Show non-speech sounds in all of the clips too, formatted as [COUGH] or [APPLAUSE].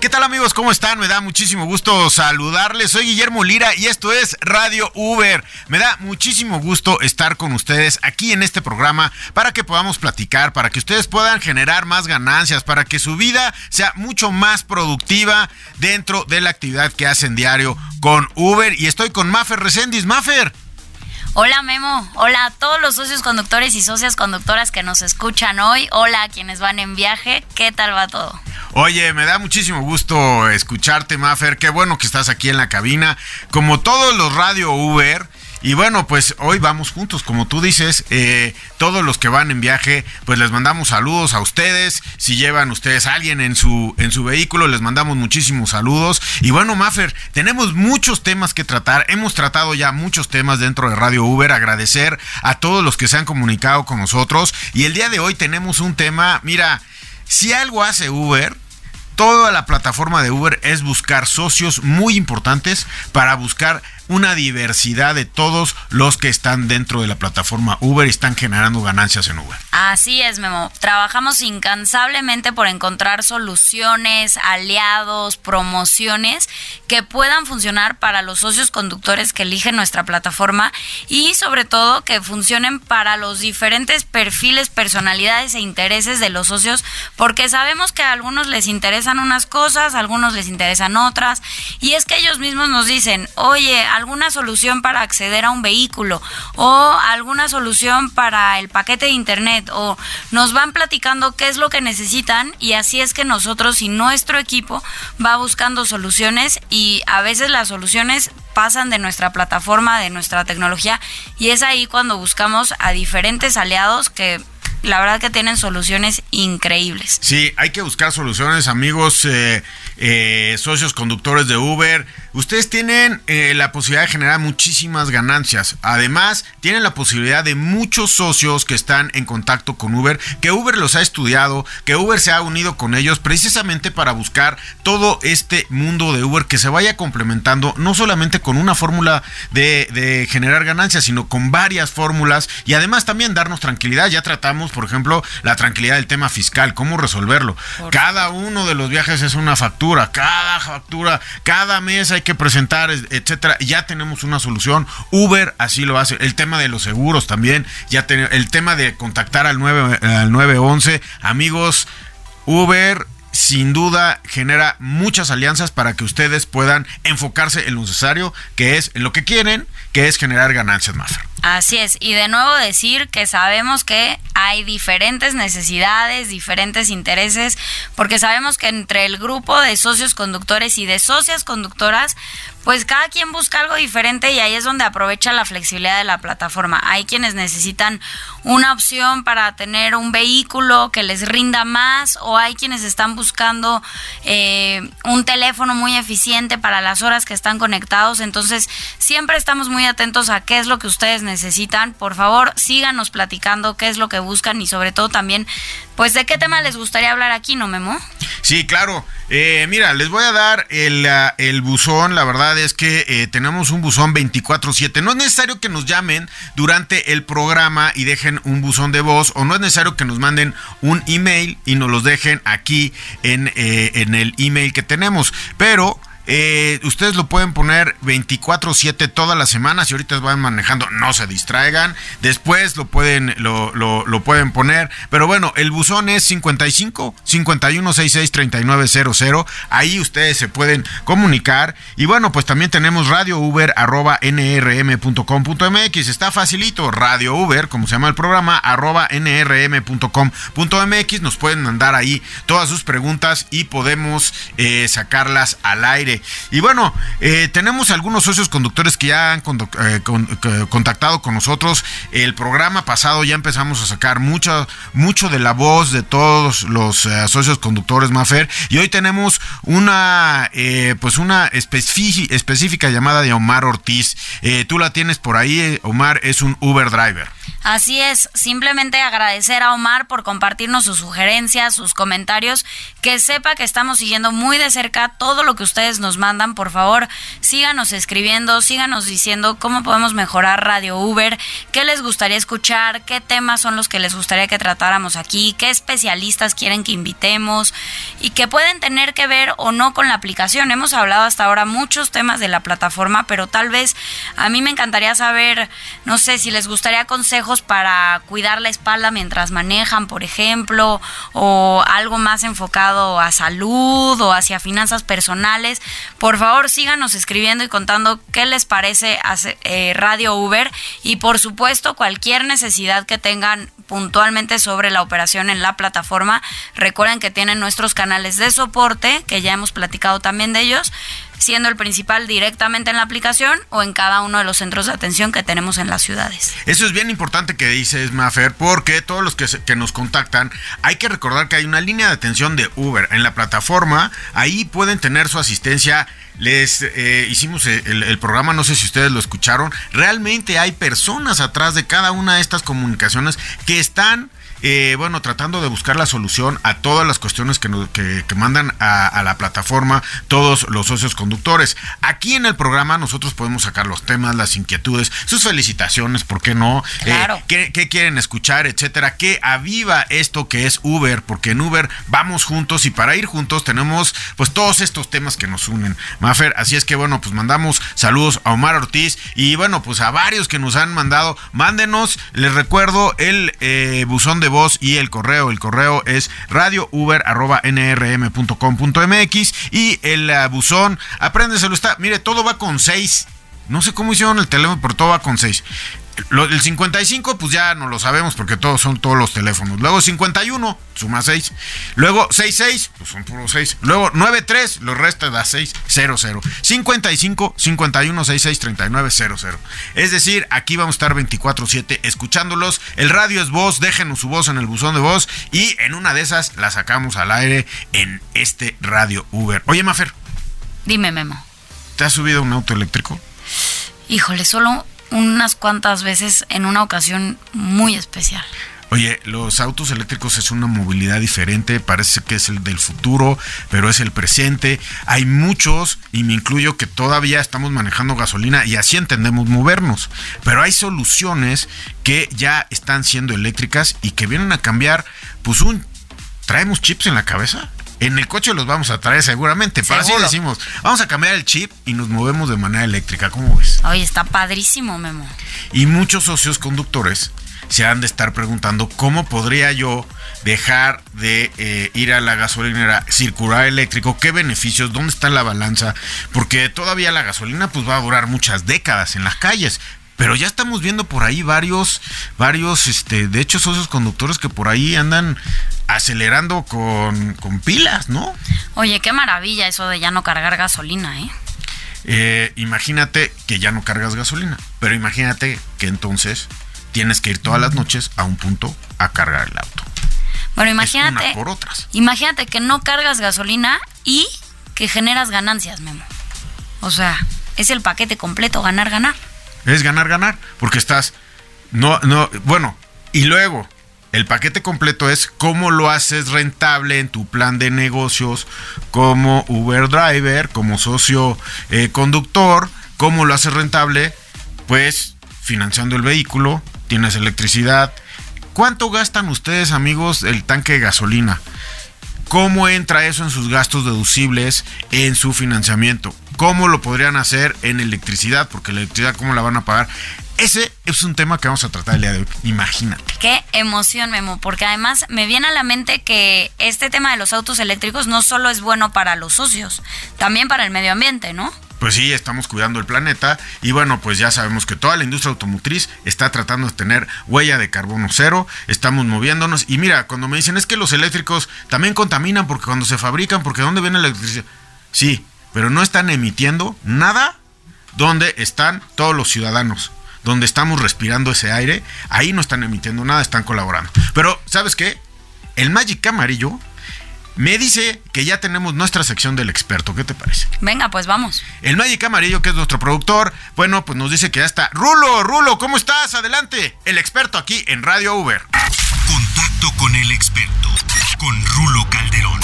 ¿Qué tal amigos? ¿Cómo están? Me da muchísimo gusto saludarles. Soy Guillermo Lira y esto es Radio Uber. Me da muchísimo gusto estar con ustedes aquí en este programa para que podamos platicar, para que ustedes puedan generar más ganancias, para que su vida sea mucho más productiva dentro de la actividad que hacen diario con Uber. Y estoy con Mafer Resendis. Mafer. Hola Memo, hola a todos los socios conductores y socias conductoras que nos escuchan hoy, hola a quienes van en viaje, ¿qué tal va todo? Oye, me da muchísimo gusto escucharte, Mafer. Qué bueno que estás aquí en la cabina. Como todos los Radio Uber. Y bueno, pues hoy vamos juntos, como tú dices, eh, todos los que van en viaje, pues les mandamos saludos a ustedes. Si llevan ustedes a alguien en su, en su vehículo, les mandamos muchísimos saludos. Y bueno, Maffer, tenemos muchos temas que tratar. Hemos tratado ya muchos temas dentro de Radio Uber. Agradecer a todos los que se han comunicado con nosotros. Y el día de hoy tenemos un tema, mira, si algo hace Uber, toda la plataforma de Uber es buscar socios muy importantes para buscar una diversidad de todos los que están dentro de la plataforma Uber y están generando ganancias en Uber. Así es, Memo. Trabajamos incansablemente por encontrar soluciones, aliados, promociones que puedan funcionar para los socios conductores que eligen nuestra plataforma y sobre todo que funcionen para los diferentes perfiles, personalidades e intereses de los socios, porque sabemos que a algunos les interesan unas cosas, a algunos les interesan otras, y es que ellos mismos nos dicen, oye, alguna solución para acceder a un vehículo o alguna solución para el paquete de internet o nos van platicando qué es lo que necesitan y así es que nosotros y nuestro equipo va buscando soluciones y a veces las soluciones pasan de nuestra plataforma, de nuestra tecnología y es ahí cuando buscamos a diferentes aliados que la verdad que tienen soluciones increíbles. Sí, hay que buscar soluciones, amigos, eh, eh, socios conductores de Uber. Ustedes tienen eh, la posibilidad de generar muchísimas ganancias. Además, tienen la posibilidad de muchos socios que están en contacto con Uber, que Uber los ha estudiado, que Uber se ha unido con ellos precisamente para buscar todo este mundo de Uber que se vaya complementando, no solamente con una fórmula de, de generar ganancias, sino con varias fórmulas y además también darnos tranquilidad. Ya tratamos, por ejemplo, la tranquilidad del tema fiscal, cómo resolverlo. Cada uno de los viajes es una factura cada factura, cada mes hay que presentar, etcétera. Ya tenemos una solución. Uber así lo hace. El tema de los seguros también, ya el tema de contactar al 9 al 911, amigos, Uber sin duda genera muchas alianzas para que ustedes puedan enfocarse en lo necesario, que es lo que quieren, que es generar ganancias más. Así es, y de nuevo decir que sabemos que hay diferentes necesidades, diferentes intereses, porque sabemos que entre el grupo de socios conductores y de socias conductoras, pues cada quien busca algo diferente y ahí es donde aprovecha la flexibilidad de la plataforma. Hay quienes necesitan una opción para tener un vehículo que les rinda más o hay quienes están buscando eh, un teléfono muy eficiente para las horas que están conectados. Entonces siempre estamos muy atentos a qué es lo que ustedes necesitan por favor síganos platicando qué es lo que buscan y sobre todo también, pues de qué tema les gustaría hablar aquí, ¿no, Memo? Sí, claro. Eh, mira, les voy a dar el, el buzón. La verdad es que eh, tenemos un buzón 24/7. No es necesario que nos llamen durante el programa y dejen un buzón de voz o no es necesario que nos manden un email y nos los dejen aquí en, eh, en el email que tenemos. Pero eh, ustedes lo pueden poner 24/7 todas las semanas y ahorita van manejando, no se distraigan. Después lo pueden, lo, lo, pueden poner. Pero bueno, el buzón es 55 51 66 3900. Ahí ustedes se pueden comunicar. Y bueno, pues también tenemos radio uber nrm.com.mx. Está facilito, radio uber, como se llama el programa, arroba nrm.com.mx. Nos pueden mandar ahí todas sus preguntas y podemos eh, sacarlas al aire. Y bueno, eh, tenemos algunos socios conductores que ya han eh, contactado con nosotros. El programa pasado ya empezamos a sacar mucho, mucho de la voz de todos los eh, socios conductores Mafer. Y hoy tenemos una, pues una específica llamada de Omar Ortiz. tú la tienes por ahí. Omar es un Uber driver. Así es, simplemente agradecer a Omar por compartirnos sus sugerencias, sus comentarios, que sepa que estamos siguiendo muy de cerca todo lo que ustedes nos mandan. Por favor, síganos escribiendo, síganos diciendo cómo podemos mejorar Radio Uber, qué les gustaría escuchar, qué temas son los que les gustaría que tratáramos aquí, qué especialistas quieren que invitemos y que pueden tener que ver o no con la aplicación. Hemos hablado hasta ahora muchos temas de la plataforma, pero tal vez a mí me encantaría saber, no sé, si les gustaría consejos para cuidar la espalda mientras manejan, por ejemplo, o algo más enfocado a salud o hacia finanzas personales, por favor síganos escribiendo y contando qué les parece eh, Radio Uber y por supuesto cualquier necesidad que tengan puntualmente sobre la operación en la plataforma. Recuerden que tienen nuestros canales de soporte, que ya hemos platicado también de ellos siendo el principal directamente en la aplicación o en cada uno de los centros de atención que tenemos en las ciudades. Eso es bien importante que dices, Mafer, porque todos los que, nos contactan, hay que recordar que hay una línea de atención de Uber. En la plataforma, ahí pueden tener su asistencia. Les eh, hicimos el, el, programa, no sé si ustedes lo escucharon, realmente hay personas atrás de cada una de estas comunicaciones que están eh, bueno, tratando de buscar la solución a todas las cuestiones que, que, mandan a, la plataforma todos los socios conductores. Aquí en el programa nosotros podemos sacar los temas, las inquietudes, sus felicitaciones, ¿por qué no? Eh, claro. qué, quieren escuchar, etcétera? ¿Qué aviva esto que es Uber? Porque en Uber vamos juntos y para ir juntos tenemos pues todos estos temas que nos unen. Mafer, así es que bueno, pues mandamos saludos a Omar Ortiz y bueno, pues a varios que nos han mandado. Mándenos, les recuerdo el eh, buzón de voz y el correo. El correo es radiouber.nrm.com.mx y el uh, buzón, apréndeselo, está, mire, todo va con 6. No sé cómo hicieron el teléfono, pero todo va con 6 el 55, pues ya no lo sabemos porque todos son todos los teléfonos. Luego 51, suma 6. Luego 66, pues son puros 6. Luego 93, lo resta da 6, 00. 55, 51, 66, 39, 00. Es decir, aquí vamos a estar 24-7 escuchándolos. El radio es voz, déjenos su voz en el buzón de voz y en una de esas la sacamos al aire en este radio Uber. Oye, Mafer. Dime, Memo. ¿Te has subido un auto eléctrico? Híjole, solo unas cuantas veces en una ocasión muy especial. Oye, los autos eléctricos es una movilidad diferente, parece que es el del futuro, pero es el presente. Hay muchos, y me incluyo, que todavía estamos manejando gasolina y así entendemos movernos. Pero hay soluciones que ya están siendo eléctricas y que vienen a cambiar, pues un... ¿Traemos chips en la cabeza? En el coche los vamos a traer seguramente, pero así decimos, vamos a cambiar el chip y nos movemos de manera eléctrica, ¿cómo ves? Oye, está padrísimo, Memo. Y muchos socios conductores se han de estar preguntando cómo podría yo dejar de eh, ir a la gasolinera circular eléctrico, qué beneficios, dónde está la balanza, porque todavía la gasolina pues va a durar muchas décadas en las calles, pero ya estamos viendo por ahí varios, varios, este, de hecho, socios conductores que por ahí andan acelerando con, pilas, ¿no? Oye, qué maravilla eso de ya no cargar gasolina, ¿eh? ¿eh? Imagínate que ya no cargas gasolina, pero imagínate que entonces tienes que ir todas las noches a un punto a cargar el auto. Bueno, imagínate. por otras. Imagínate que no cargas gasolina y que generas ganancias, Memo. O sea, es el paquete completo, ganar, ganar. Es ganar, ganar, porque estás, no, no, bueno, y luego, el paquete completo es cómo lo haces rentable en tu plan de negocios como Uber Driver, como socio eh, conductor, cómo lo haces rentable, pues financiando el vehículo, tienes electricidad. ¿Cuánto gastan ustedes, amigos, el tanque de gasolina? ¿Cómo entra eso en sus gastos deducibles en su financiamiento? ¿Cómo lo podrían hacer en electricidad? Porque la electricidad, ¿cómo la van a pagar? Ese es un tema que vamos a tratar el día de hoy. Imagínate. Qué emoción, Memo, porque además me viene a la mente que este tema de los autos eléctricos no solo es bueno para los socios, también para el medio ambiente, ¿no? pues sí, estamos cuidando el planeta y bueno, pues ya sabemos que toda la industria automotriz está tratando de tener huella de carbono cero, estamos moviéndonos y mira, cuando me dicen es que los eléctricos también contaminan porque cuando se fabrican, porque ¿dónde viene la electricidad? Sí, pero no están emitiendo nada donde están todos los ciudadanos, donde estamos respirando ese aire, ahí no están emitiendo nada, están colaborando. Pero, ¿sabes qué? El Magic Amarillo me dice que ya tenemos nuestra sección del experto. ¿Qué te parece? Venga, pues vamos. El Magic Amarillo, que es nuestro productor, bueno, pues nos dice que ya está. Rulo, Rulo, ¿cómo estás? Adelante. El experto aquí en Radio Uber. Contacto con el experto, con Rulo Calderón.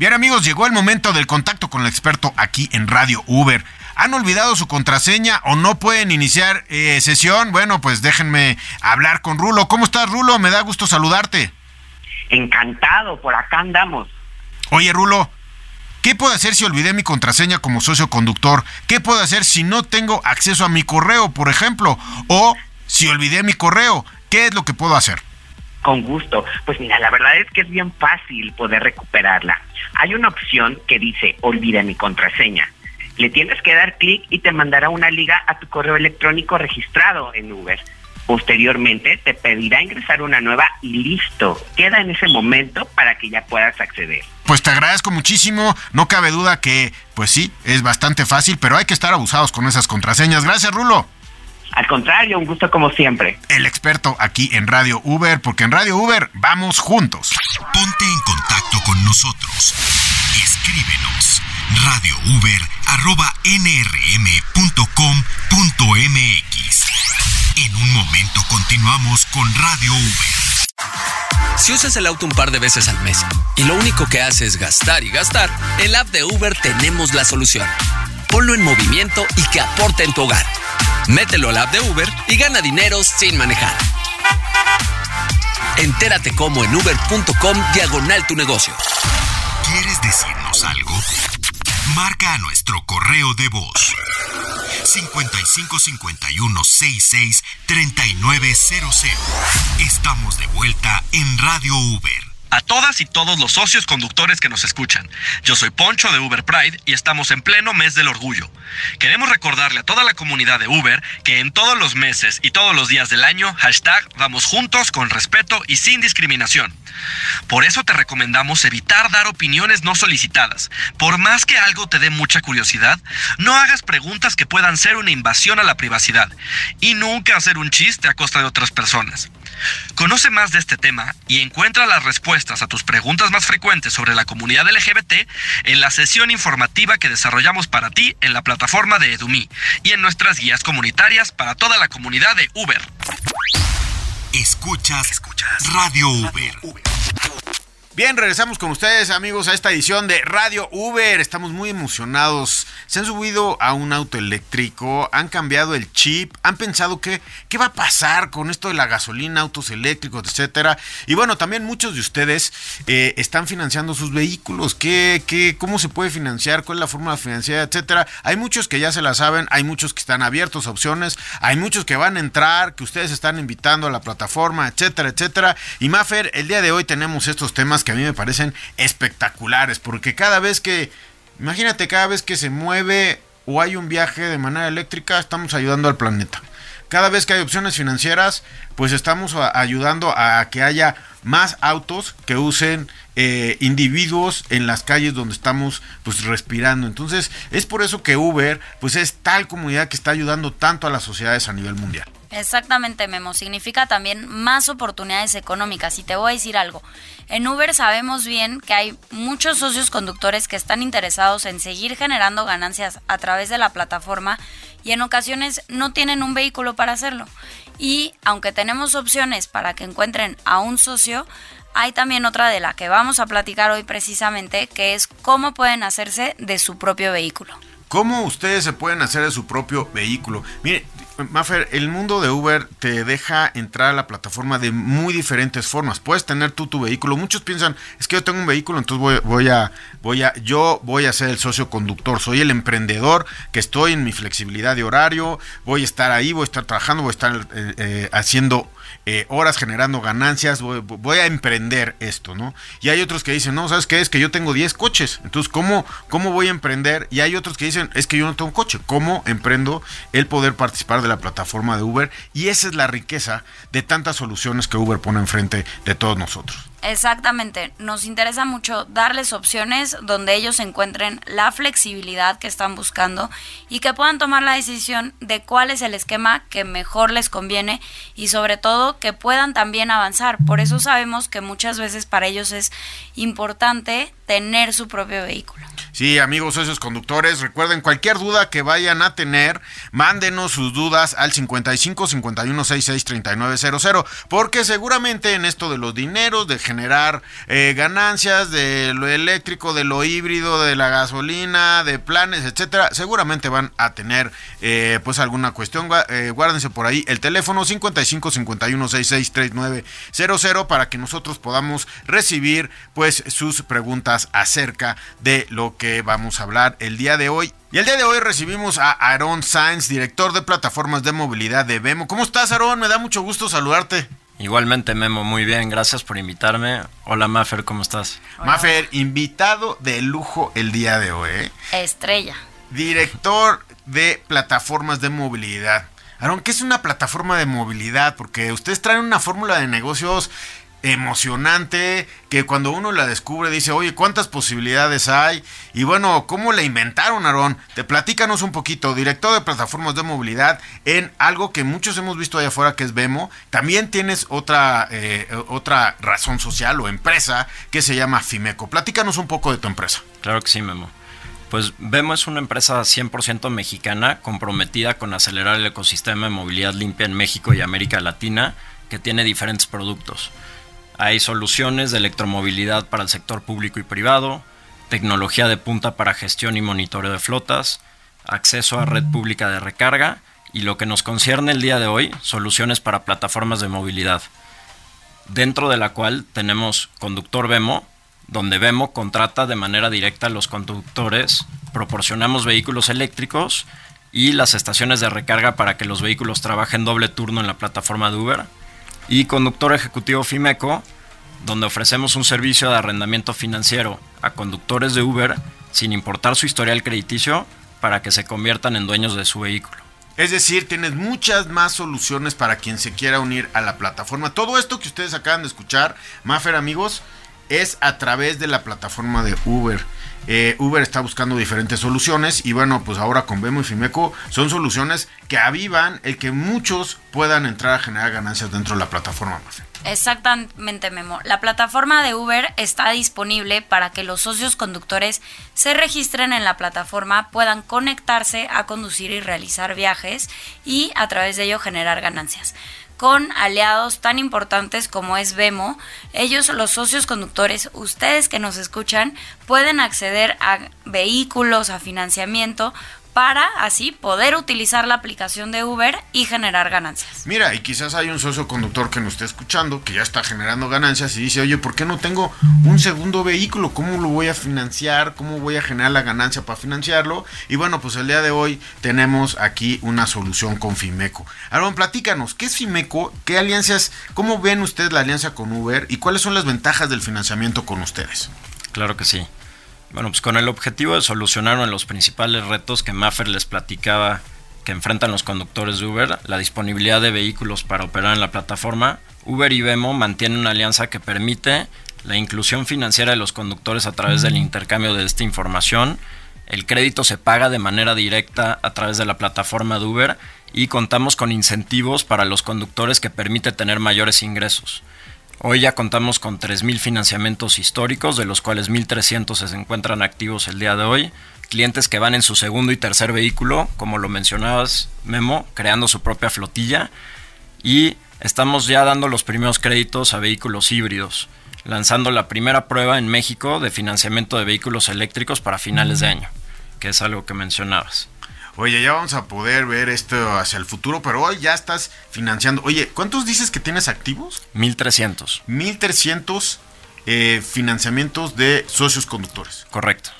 Bien amigos, llegó el momento del contacto con el experto aquí en Radio Uber. ¿Han olvidado su contraseña o no pueden iniciar eh, sesión? Bueno, pues déjenme hablar con Rulo. ¿Cómo estás, Rulo? Me da gusto saludarte. Encantado, por acá andamos. Oye, Rulo, ¿qué puedo hacer si olvidé mi contraseña como socio conductor? ¿Qué puedo hacer si no tengo acceso a mi correo, por ejemplo? O si olvidé mi correo, ¿qué es lo que puedo hacer? Con gusto. Pues mira, la verdad es que es bien fácil poder recuperarla. Hay una opción que dice olvida mi contraseña. Le tienes que dar clic y te mandará una liga a tu correo electrónico registrado en Uber. Posteriormente te pedirá ingresar una nueva y listo. Queda en ese momento para que ya puedas acceder. Pues te agradezco muchísimo. No cabe duda que, pues sí, es bastante fácil, pero hay que estar abusados con esas contraseñas. Gracias, Rulo. Al contrario, un gusto como siempre. El experto aquí en Radio Uber, porque en Radio Uber vamos juntos. Ponte en contacto con nosotros. Escríbenos radiouber.nrm.com.mx. En un momento continuamos con Radio Uber. Si usas el auto un par de veces al mes y lo único que hace es gastar y gastar, en la app de Uber tenemos la solución. Ponlo en movimiento y que aporte en tu hogar. Mételo al app de Uber y gana dinero sin manejar. Entérate cómo en uber.com diagonal tu negocio. ¿Quieres decirnos algo? Marca a nuestro correo de voz 5551 66 3900. Estamos de vuelta en Radio Uber. A todas y todos los socios conductores que nos escuchan. Yo soy Poncho de Uber Pride y estamos en pleno mes del orgullo. Queremos recordarle a toda la comunidad de Uber que en todos los meses y todos los días del año, hashtag vamos juntos con respeto y sin discriminación. Por eso te recomendamos evitar dar opiniones no solicitadas. Por más que algo te dé mucha curiosidad, no hagas preguntas que puedan ser una invasión a la privacidad y nunca hacer un chiste a costa de otras personas. Conoce más de este tema y encuentra las respuestas a tus preguntas más frecuentes sobre la comunidad LGBT en la sesión informativa que desarrollamos para ti en la plataforma de Edumi y en nuestras guías comunitarias para toda la comunidad de Uber. Escuchas, escuchas Radio Uber. Bien, regresamos con ustedes amigos a esta edición de Radio Uber. Estamos muy emocionados. Se han subido a un auto eléctrico, han cambiado el chip, han pensado que qué va a pasar con esto de la gasolina, autos eléctricos, etcétera. Y bueno, también muchos de ustedes eh, están financiando sus vehículos. ¿Qué, qué, ¿Cómo se puede financiar? ¿Cuál es la fórmula financiera, etcétera? Hay muchos que ya se la saben, hay muchos que están abiertos a opciones, hay muchos que van a entrar, que ustedes están invitando a la plataforma, etcétera, etcétera. Y Mafer, el día de hoy tenemos estos temas que a mí me parecen espectaculares, porque cada vez que, imagínate, cada vez que se mueve o hay un viaje de manera eléctrica, estamos ayudando al planeta. Cada vez que hay opciones financieras, pues estamos ayudando a que haya más autos que usen eh, individuos en las calles donde estamos pues respirando. Entonces es por eso que Uber pues es tal comunidad que está ayudando tanto a las sociedades a nivel mundial. Exactamente, Memo. Significa también más oportunidades económicas. Y te voy a decir algo. En Uber sabemos bien que hay muchos socios conductores que están interesados en seguir generando ganancias a través de la plataforma y en ocasiones no tienen un vehículo para hacerlo. Y aunque tenemos opciones para que encuentren a un socio, hay también otra de la que vamos a platicar hoy precisamente, que es cómo pueden hacerse de su propio vehículo. ¿Cómo ustedes se pueden hacer de su propio vehículo? Mire, Maffer, el mundo de Uber te deja entrar a la plataforma de muy diferentes formas. Puedes tener tú tu vehículo. Muchos piensan, es que yo tengo un vehículo, entonces voy, a, voy a, yo voy a ser el socio conductor. Soy el emprendedor que estoy en mi flexibilidad de horario. Voy a estar ahí, voy a estar trabajando, voy a estar eh, eh, haciendo eh, horas generando ganancias, voy, a emprender esto, ¿no? Y hay otros que dicen, no, ¿sabes qué? Es que yo tengo 10 coches, entonces, ¿cómo, ¿cómo voy a emprender? Y hay otros que dicen, es que yo no tengo coche, ¿cómo emprendo el poder participar de la plataforma de Uber? Y esa es la riqueza de tantas soluciones que Uber pone enfrente de todos nosotros. Exactamente, nos interesa mucho darles opciones donde ellos encuentren la flexibilidad que están buscando y que puedan tomar la decisión de cuál es el esquema que mejor les conviene y sobre todo que puedan también avanzar. Por eso sabemos que muchas veces para ellos es importante tener su propio vehículo. Sí, amigos socios conductores, recuerden cualquier duda que vayan a tener, mándenos sus dudas al 55 51 66 3900, porque seguramente en esto de los dineros, de generar eh, ganancias, de lo eléctrico, de lo híbrido, de la gasolina, de planes, etcétera, seguramente van a tener eh, pues alguna cuestión. Eh, guárdense por ahí el teléfono 55 51 66 3900 para que nosotros podamos recibir pues sus preguntas acerca de lo que vamos a hablar el día de hoy. Y el día de hoy recibimos a Aaron Sainz, director de plataformas de movilidad de Vemo. ¿Cómo estás, Aaron? Me da mucho gusto saludarte. Igualmente, Memo, muy bien, gracias por invitarme. Hola, Maffer, ¿cómo estás? Maffer, invitado de lujo el día de hoy. ¿eh? Estrella. Director de plataformas de movilidad. Aaron, ¿qué es una plataforma de movilidad? Porque ustedes traen una fórmula de negocios emocionante que cuando uno la descubre dice, oye, ¿cuántas posibilidades hay? Y bueno, ¿cómo la inventaron, Aarón? Te platícanos un poquito, director de plataformas de movilidad, en algo que muchos hemos visto allá afuera que es Vemo. También tienes otra, eh, otra razón social o empresa que se llama Fimeco. Platícanos un poco de tu empresa. Claro que sí, Memo. Pues Vemo es una empresa 100% mexicana comprometida con acelerar el ecosistema de movilidad limpia en México y América Latina que tiene diferentes productos. Hay soluciones de electromovilidad para el sector público y privado, tecnología de punta para gestión y monitoreo de flotas, acceso a red pública de recarga y lo que nos concierne el día de hoy, soluciones para plataformas de movilidad, dentro de la cual tenemos Conductor Vemo, donde Vemo contrata de manera directa a los conductores, proporcionamos vehículos eléctricos y las estaciones de recarga para que los vehículos trabajen doble turno en la plataforma de Uber y conductor ejecutivo FIMECO, donde ofrecemos un servicio de arrendamiento financiero a conductores de Uber sin importar su historial crediticio para que se conviertan en dueños de su vehículo. Es decir, tienes muchas más soluciones para quien se quiera unir a la plataforma. Todo esto que ustedes acaban de escuchar, Maffer amigos, es a través de la plataforma de Uber. Eh, Uber está buscando diferentes soluciones y bueno, pues ahora con Vemo y Fimeco son soluciones que avivan el que muchos puedan entrar a generar ganancias dentro de la plataforma. Exactamente, Memo. La plataforma de Uber está disponible para que los socios conductores se registren en la plataforma, puedan conectarse a conducir y realizar viajes y a través de ello generar ganancias con aliados tan importantes como es Vemo. Ellos, los socios conductores, ustedes que nos escuchan, pueden acceder a vehículos, a financiamiento para así poder utilizar la aplicación de Uber y generar ganancias. Mira, y quizás hay un socio conductor que nos esté escuchando, que ya está generando ganancias y dice, oye, ¿por qué no tengo un segundo vehículo? ¿Cómo lo voy a financiar? ¿Cómo voy a generar la ganancia para financiarlo? Y bueno, pues el día de hoy tenemos aquí una solución con Fimeco. Aaron, platícanos, ¿qué es Fimeco? ¿Qué alianzas? ¿Cómo ven ustedes la alianza con Uber? ¿Y cuáles son las ventajas del financiamiento con ustedes? Claro que sí. Bueno, pues con el objetivo de solucionar uno de los principales retos que Maffer les platicaba que enfrentan los conductores de Uber, la disponibilidad de vehículos para operar en la plataforma, Uber y Vemo mantienen una alianza que permite la inclusión financiera de los conductores a través del intercambio de esta información. El crédito se paga de manera directa a través de la plataforma de Uber y contamos con incentivos para los conductores que permite tener mayores ingresos. Hoy ya contamos con 3.000 financiamientos históricos, de los cuales 1.300 se encuentran activos el día de hoy. Clientes que van en su segundo y tercer vehículo, como lo mencionabas, Memo, creando su propia flotilla. Y estamos ya dando los primeros créditos a vehículos híbridos, lanzando la primera prueba en México de financiamiento de vehículos eléctricos para finales de año, que es algo que mencionabas oye, ya vamos a poder ver esto hacia el futuro, pero hoy ya estás financiando. Oye, ¿cuántos dices que tienes activos? 1300. 1300 eh, financiamientos de socios conductores. Correcto.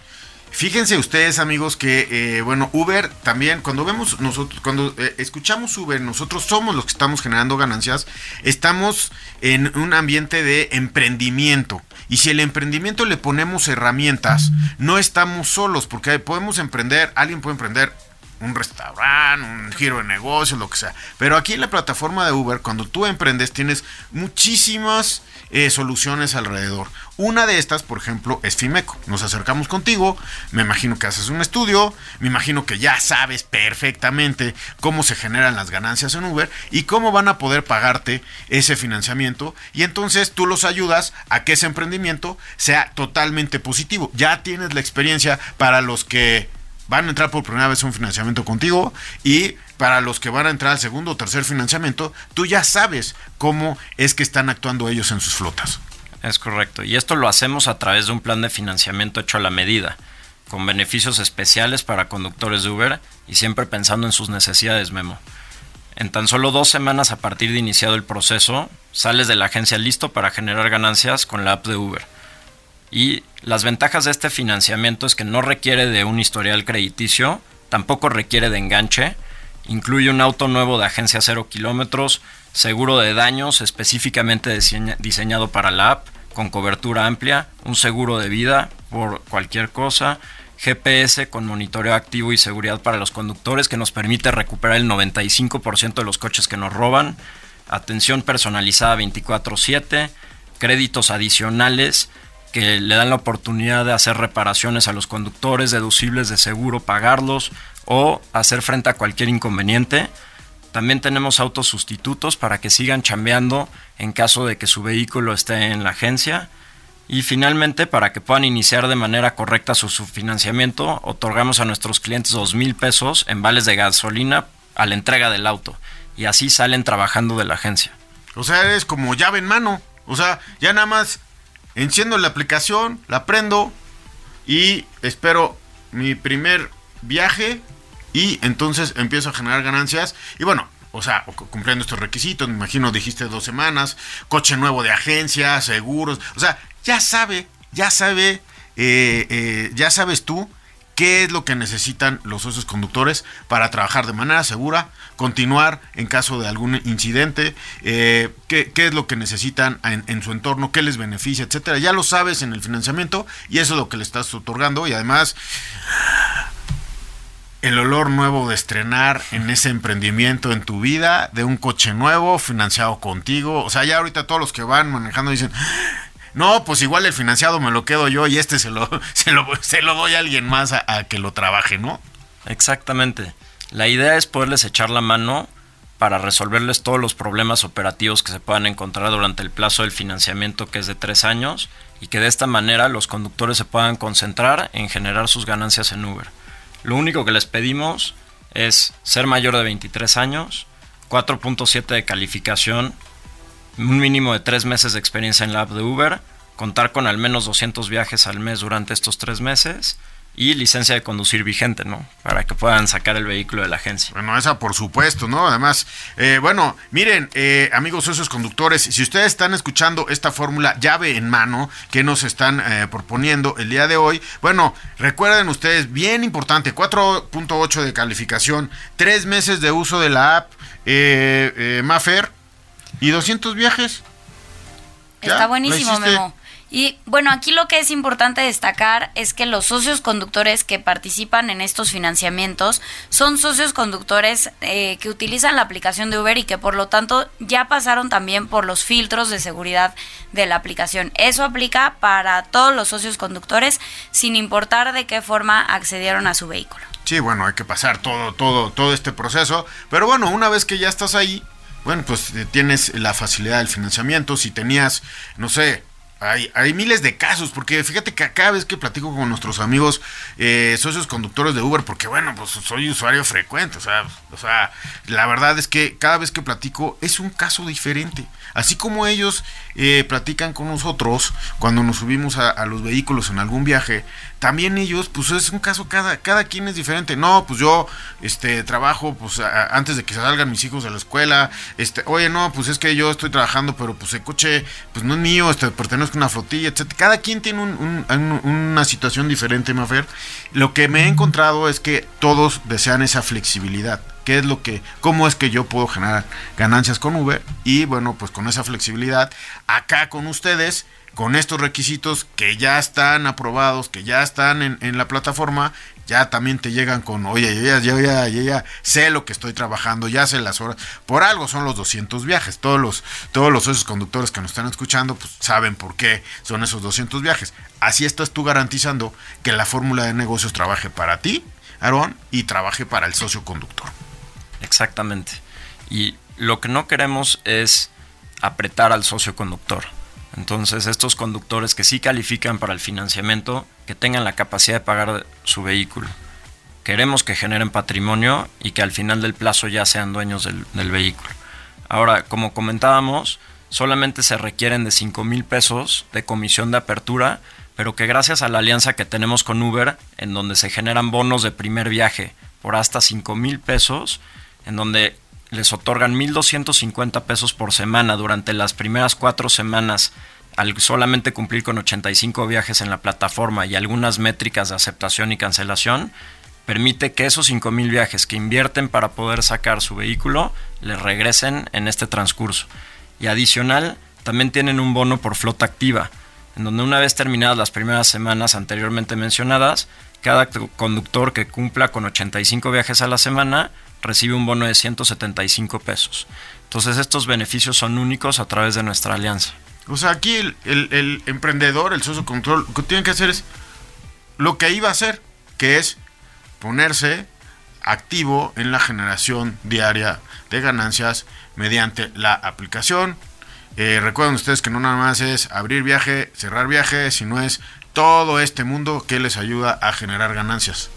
Fíjense ustedes, amigos, que, eh, bueno, Uber también, cuando vemos nosotros, cuando eh, escuchamos Uber, nosotros somos los que estamos generando ganancias, estamos en un ambiente de emprendimiento. Y si el emprendimiento le ponemos herramientas, no estamos solos, porque podemos emprender, alguien puede emprender un restaurante, un giro de negocios, lo que sea. Pero aquí en la plataforma de Uber, cuando tú emprendes, tienes muchísimas eh, soluciones alrededor. Una de estas, por ejemplo, es Fimeco. Nos acercamos contigo, me imagino que haces un estudio, me imagino que ya sabes perfectamente cómo se generan las ganancias en Uber y cómo van a poder pagarte ese financiamiento y entonces tú los ayudas a que ese emprendimiento sea totalmente positivo. Ya tienes la experiencia para los que van a entrar por primera vez un financiamiento contigo y para los que van a entrar al segundo o tercer financiamiento, tú ya sabes cómo es que están actuando ellos en sus flotas. Es correcto. Y esto lo hacemos a través de un plan de financiamiento hecho a la medida, con beneficios especiales para conductores de Uber y siempre pensando en sus necesidades, Memo. En tan solo dos semanas a partir de iniciado el proceso, sales de la agencia listo para generar ganancias con la app de Uber. Y las ventajas de este financiamiento es que no requiere de un historial crediticio, tampoco requiere de enganche, incluye un auto nuevo de agencia cero kilómetros, seguro de daños específicamente diseñado para la app, con cobertura amplia, un seguro de vida por cualquier cosa, GPS con monitoreo activo y seguridad para los conductores que nos permite recuperar el 95% de los coches que nos roban, atención personalizada 24/7, créditos adicionales que le dan la oportunidad de hacer reparaciones a los conductores, deducibles de seguro, pagarlos o hacer frente a cualquier inconveniente. También tenemos autos sustitutos para que sigan chambeando en caso de que su vehículo esté en la agencia. Y finalmente, para que puedan iniciar de manera correcta su, financiamiento, otorgamos a nuestros clientes dos mil pesos en vales de gasolina a la entrega del auto. Y así salen trabajando de la agencia. O sea, eres como llave en mano. O sea, ya nada más enciendo la aplicación, la prendo y espero mi primer viaje y entonces empiezo a generar ganancias. Y bueno, o sea, cumpliendo estos requisitos, me imagino dijiste dos semanas, coche nuevo de agencia, seguros, o sea, ya sabe, ya sabe, eh, eh, ya sabes tú qué es lo que necesitan los socios conductores para trabajar de manera segura, continuar en caso de algún incidente, eh, qué, es lo que necesitan en, su entorno, qué les beneficia, etcétera. Ya lo sabes en el financiamiento y eso es lo que le estás otorgando y además el olor nuevo de estrenar en ese emprendimiento en tu vida, de un coche nuevo financiado contigo. O sea, ya ahorita todos los que van manejando dicen, no, pues igual el financiado me lo quedo yo y este se lo, [LAUGHS] se lo, doy a alguien más a, que lo trabaje, ¿no? Exactamente. La idea es poderles echar la mano para resolverles todos los problemas operativos que se puedan encontrar durante el plazo del financiamiento que es de tres años y que de esta manera los conductores se puedan concentrar en generar sus ganancias en Uber. Lo único que les pedimos es ser mayor de 23 años, 4.7 de calificación un mínimo de tres meses de experiencia en la app de Uber, contar con al menos 200 viajes al mes durante estos tres meses y licencia de conducir vigente, ¿no? Para que puedan sacar el vehículo de la agencia. Bueno, esa por supuesto, ¿no? Además, eh, bueno, miren, eh, amigos socios conductores, si ustedes están escuchando esta fórmula llave en mano que nos están eh, proponiendo el día de hoy, bueno, recuerden ustedes, bien importante, 4.8 de calificación, tres meses de uso de la app Mafer, ¿Y 200 viajes? Está buenísimo, Memo. Y bueno, aquí lo que es importante destacar es que los socios conductores que participan en estos financiamientos son socios conductores eh, que utilizan la aplicación de Uber y que por lo tanto ya pasaron también por los filtros de seguridad de la aplicación. Eso aplica para todos los socios conductores sin importar de qué forma accedieron a su vehículo. Sí, bueno, hay que pasar todo, todo, todo este proceso. Pero bueno, una vez que ya estás ahí, bueno, pues eh, tienes la facilidad del financiamiento. Si tenías, no sé, hay, hay, miles de casos, porque fíjate que cada vez que platico con nuestros amigos eh, socios conductores de Uber, porque bueno, pues soy usuario frecuente, o sea, o sea, la verdad es que cada vez que platico es un caso diferente. Así como ellos eh, platican con nosotros cuando nos subimos a, los vehículos en algún viaje, también ellos, pues es un caso, cada, cada quien es diferente. No, pues yo este, trabajo pues antes de que salgan mis hijos de la escuela. Este, oye, no, pues es que yo estoy trabajando, pero pues el coche pues no es mío, este, pertenezco a una flotilla, etc. Cada quien tiene una situación diferente, Mafer. Lo que me he encontrado es que todos desean esa flexibilidad qué es lo que, cómo es que yo puedo generar ganancias con Uber y bueno, pues con esa flexibilidad, acá con ustedes con estos requisitos que ya están aprobados, que ya están en, la plataforma, ya también te llegan con, oye, yo ya, yo ya, ya sé lo que estoy trabajando, ya sé las horas. Por algo son los 200 viajes. Todos los, todos los esos conductores que nos están escuchando, pues saben por qué son esos 200 viajes. Así estás tú garantizando que la fórmula de negocios trabaje para ti, Aarón, y trabaje para el socio conductor. Exactamente. Y lo que no queremos es apretar al socio conductor. Entonces, estos conductores que sí califican para el financiamiento, que tengan la capacidad de pagar su vehículo. Queremos que generen patrimonio y que al final del plazo ya sean dueños del, vehículo. Ahora, como comentábamos, solamente se requieren de 5 mil pesos de comisión de apertura, pero que gracias a la alianza que tenemos con Uber, en donde se generan bonos de primer viaje por hasta 5 mil pesos, en donde les otorgan 1.250 pesos por semana durante las primeras cuatro semanas al solamente cumplir con 85 viajes en la plataforma y algunas métricas de aceptación y cancelación, permite que esos 5.000 viajes que invierten para poder sacar su vehículo les regresen en este transcurso. Y adicional, también tienen un bono por flota activa, en donde una vez terminadas las primeras semanas anteriormente mencionadas, cada conductor que cumpla con 85 viajes a la semana recibe un bono de 175 pesos. Entonces estos beneficios son únicos a través de nuestra alianza. O sea, aquí el, emprendedor, el socio control, lo que tiene que hacer es lo que iba a hacer, que es ponerse activo en la generación diaria de ganancias mediante la aplicación. Eh, recuerden ustedes que no nada más es abrir viaje, cerrar viaje, sino es todo este mundo que les ayuda a generar ganancias.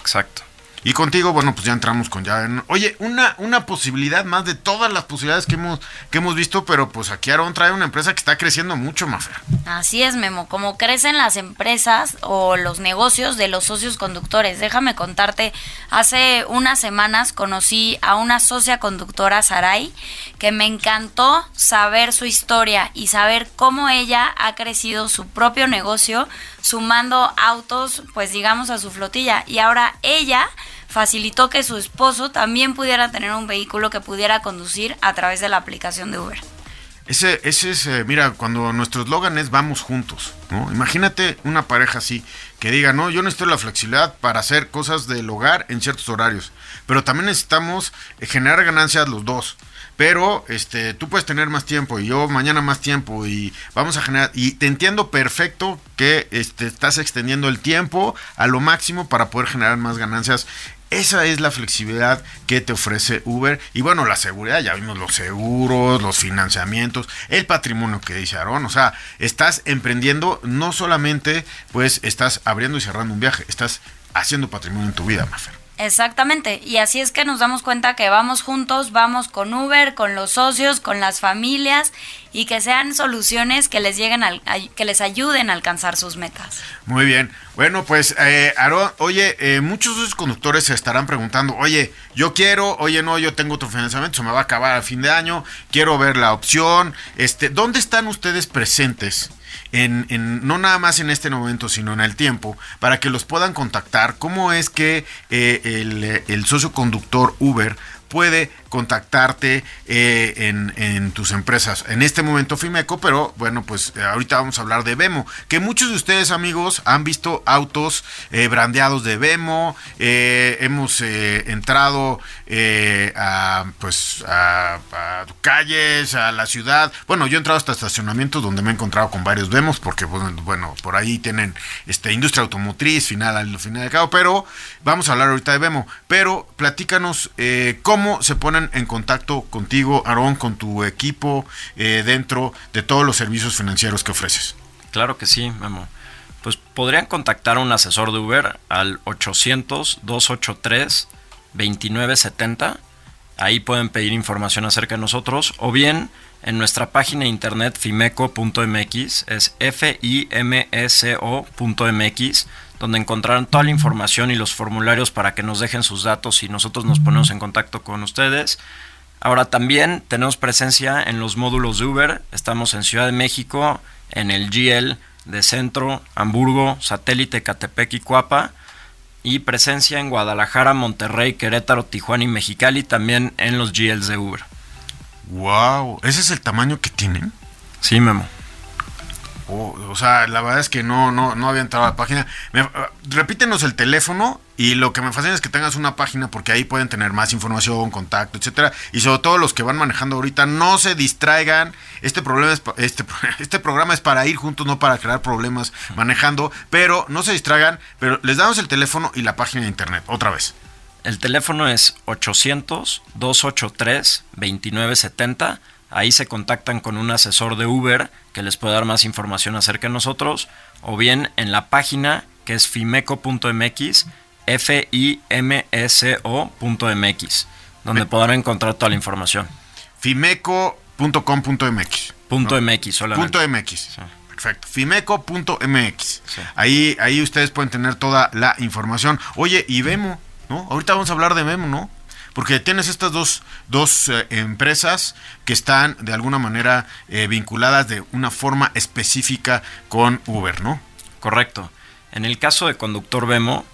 Exacto. Y contigo, bueno, pues ya entramos con ya. Oye, una, una posibilidad más de todas las posibilidades que hemos, que hemos visto, pero pues aquí Aaron trae una empresa que está creciendo mucho, Mafer. Así es, Memo. Como crecen las empresas o los negocios de los socios conductores. Déjame contarte, hace unas semanas conocí a una socia conductora, Sarai, que me encantó saber su historia y saber cómo ella ha crecido su propio negocio sumando autos, pues digamos, a su flotilla. Y ahora ella facilitó que su esposo también pudiera tener un vehículo que pudiera conducir a través de la aplicación de Uber. Ese, ese es, eh, mira, cuando nuestro eslogan es vamos juntos, ¿no? Imagínate una pareja así, que diga, no, yo necesito la flexibilidad para hacer cosas del hogar en ciertos horarios, pero también necesitamos eh, generar ganancias los dos pero este tú puedes tener más tiempo y yo mañana más tiempo y vamos a generar y te entiendo perfecto que este, estás extendiendo el tiempo a lo máximo para poder generar más ganancias esa es la flexibilidad que te ofrece Uber. Y bueno, la seguridad, ya vimos los seguros, los financiamientos, el patrimonio que dice Aaron. O sea, estás emprendiendo, no solamente pues estás abriendo y cerrando un viaje, estás haciendo patrimonio en tu vida, Mafer. Exactamente, y así es que nos damos cuenta que vamos juntos, vamos con Uber, con los socios, con las familias y que sean soluciones que les lleguen al, que les ayuden a alcanzar sus metas. Muy bien, bueno pues eh, Aaron, oye, eh, muchos de esos conductores se estarán preguntando, oye, yo quiero, oye no, yo tengo otro financiamiento, se me va a acabar a fin de año, quiero ver la opción, este, ¿dónde están ustedes presentes? En, no nada más en este momento, sino en el tiempo, para que los puedan contactar. ¿Cómo es que eh, el socio conductor Uber puede contactarte eh, en, tus empresas. En este momento Fimeco, pero bueno, pues eh, ahorita vamos a hablar de Vemo, que muchos de ustedes amigos han visto autos eh, brandeados de Vemo, hemos entrado a pues a, calles, a la ciudad, bueno, yo he entrado hasta estacionamientos donde me he encontrado con varios Vemos, porque bueno, por ahí tienen este industria automotriz, final al final de pero vamos a hablar ahorita de Vemo, pero platícanos ¿Cómo se ponen en contacto contigo, Aarón, con tu equipo eh, dentro de todos los servicios financieros que ofreces? Claro que sí, Memo. Pues podrían contactar a un asesor de Uber al 800-283-2970. Ahí pueden pedir información acerca de nosotros o bien en nuestra página de internet fimeco.mx, es f i m omx donde encontrarán toda la información y los formularios para que nos dejen sus datos y nosotros nos ponemos en contacto con ustedes. Ahora también tenemos presencia en los módulos de Uber, estamos en Ciudad de México, en el GL de Centro, Hamburgo, Satélite, Catepec y Cuapa, y presencia en Guadalajara, Monterrey, Querétaro, Tijuana y Mexicali, también en los GLs de Uber. ¡Wow! ¿Ese es el tamaño que tienen? Sí, Memo. O sea, la verdad es que no, no, no había entrado a la página. Me- repítenos el teléfono y lo que me fascina es que tengas una página porque ahí pueden tener más información, contacto, etcétera. Y sobre todo los que van manejando ahorita, no se distraigan. Este problema es este, [LAUGHS] este programa es para ir juntos, no para crear problemas manejando. Pero no se distraigan. Pero les damos el teléfono y la página de internet. Otra vez. El teléfono es 800-283-2970. Ahí se contactan con un asesor de Uber que les puede dar más información acerca de nosotros. O bien en la página que es fimeco.mx, F-I-M-S-O.mx, donde podrán encontrar toda la información. fimeco.com.mx. Punto ¿no? MX solamente. Punto MX. Perfecto. Fimeco.mx. Sí. Ahí, ahí ustedes pueden tener toda la información. Oye, y Vemo, ¿no? Ahorita vamos a hablar de Vemo, ¿no? Porque tienes estas dos, dos eh, empresas que están de alguna manera eh, vinculadas de una forma específica con Uber, ¿no? Correcto. En el caso de Conductor Vemo,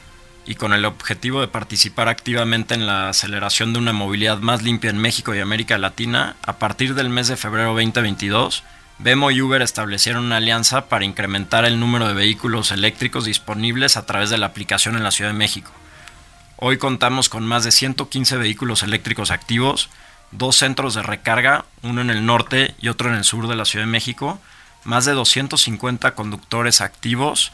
y con el objetivo de participar activamente en la aceleración de una movilidad más limpia en México y América Latina, a partir del mes de febrero 2022, Vemo y Uber establecieron una alianza para incrementar el número de vehículos eléctricos disponibles a través de la aplicación en la Ciudad de México. Hoy contamos con más de 115 vehículos eléctricos activos, dos centros de recarga, uno en el norte y otro en el sur de la Ciudad de México, más de 250 conductores activos,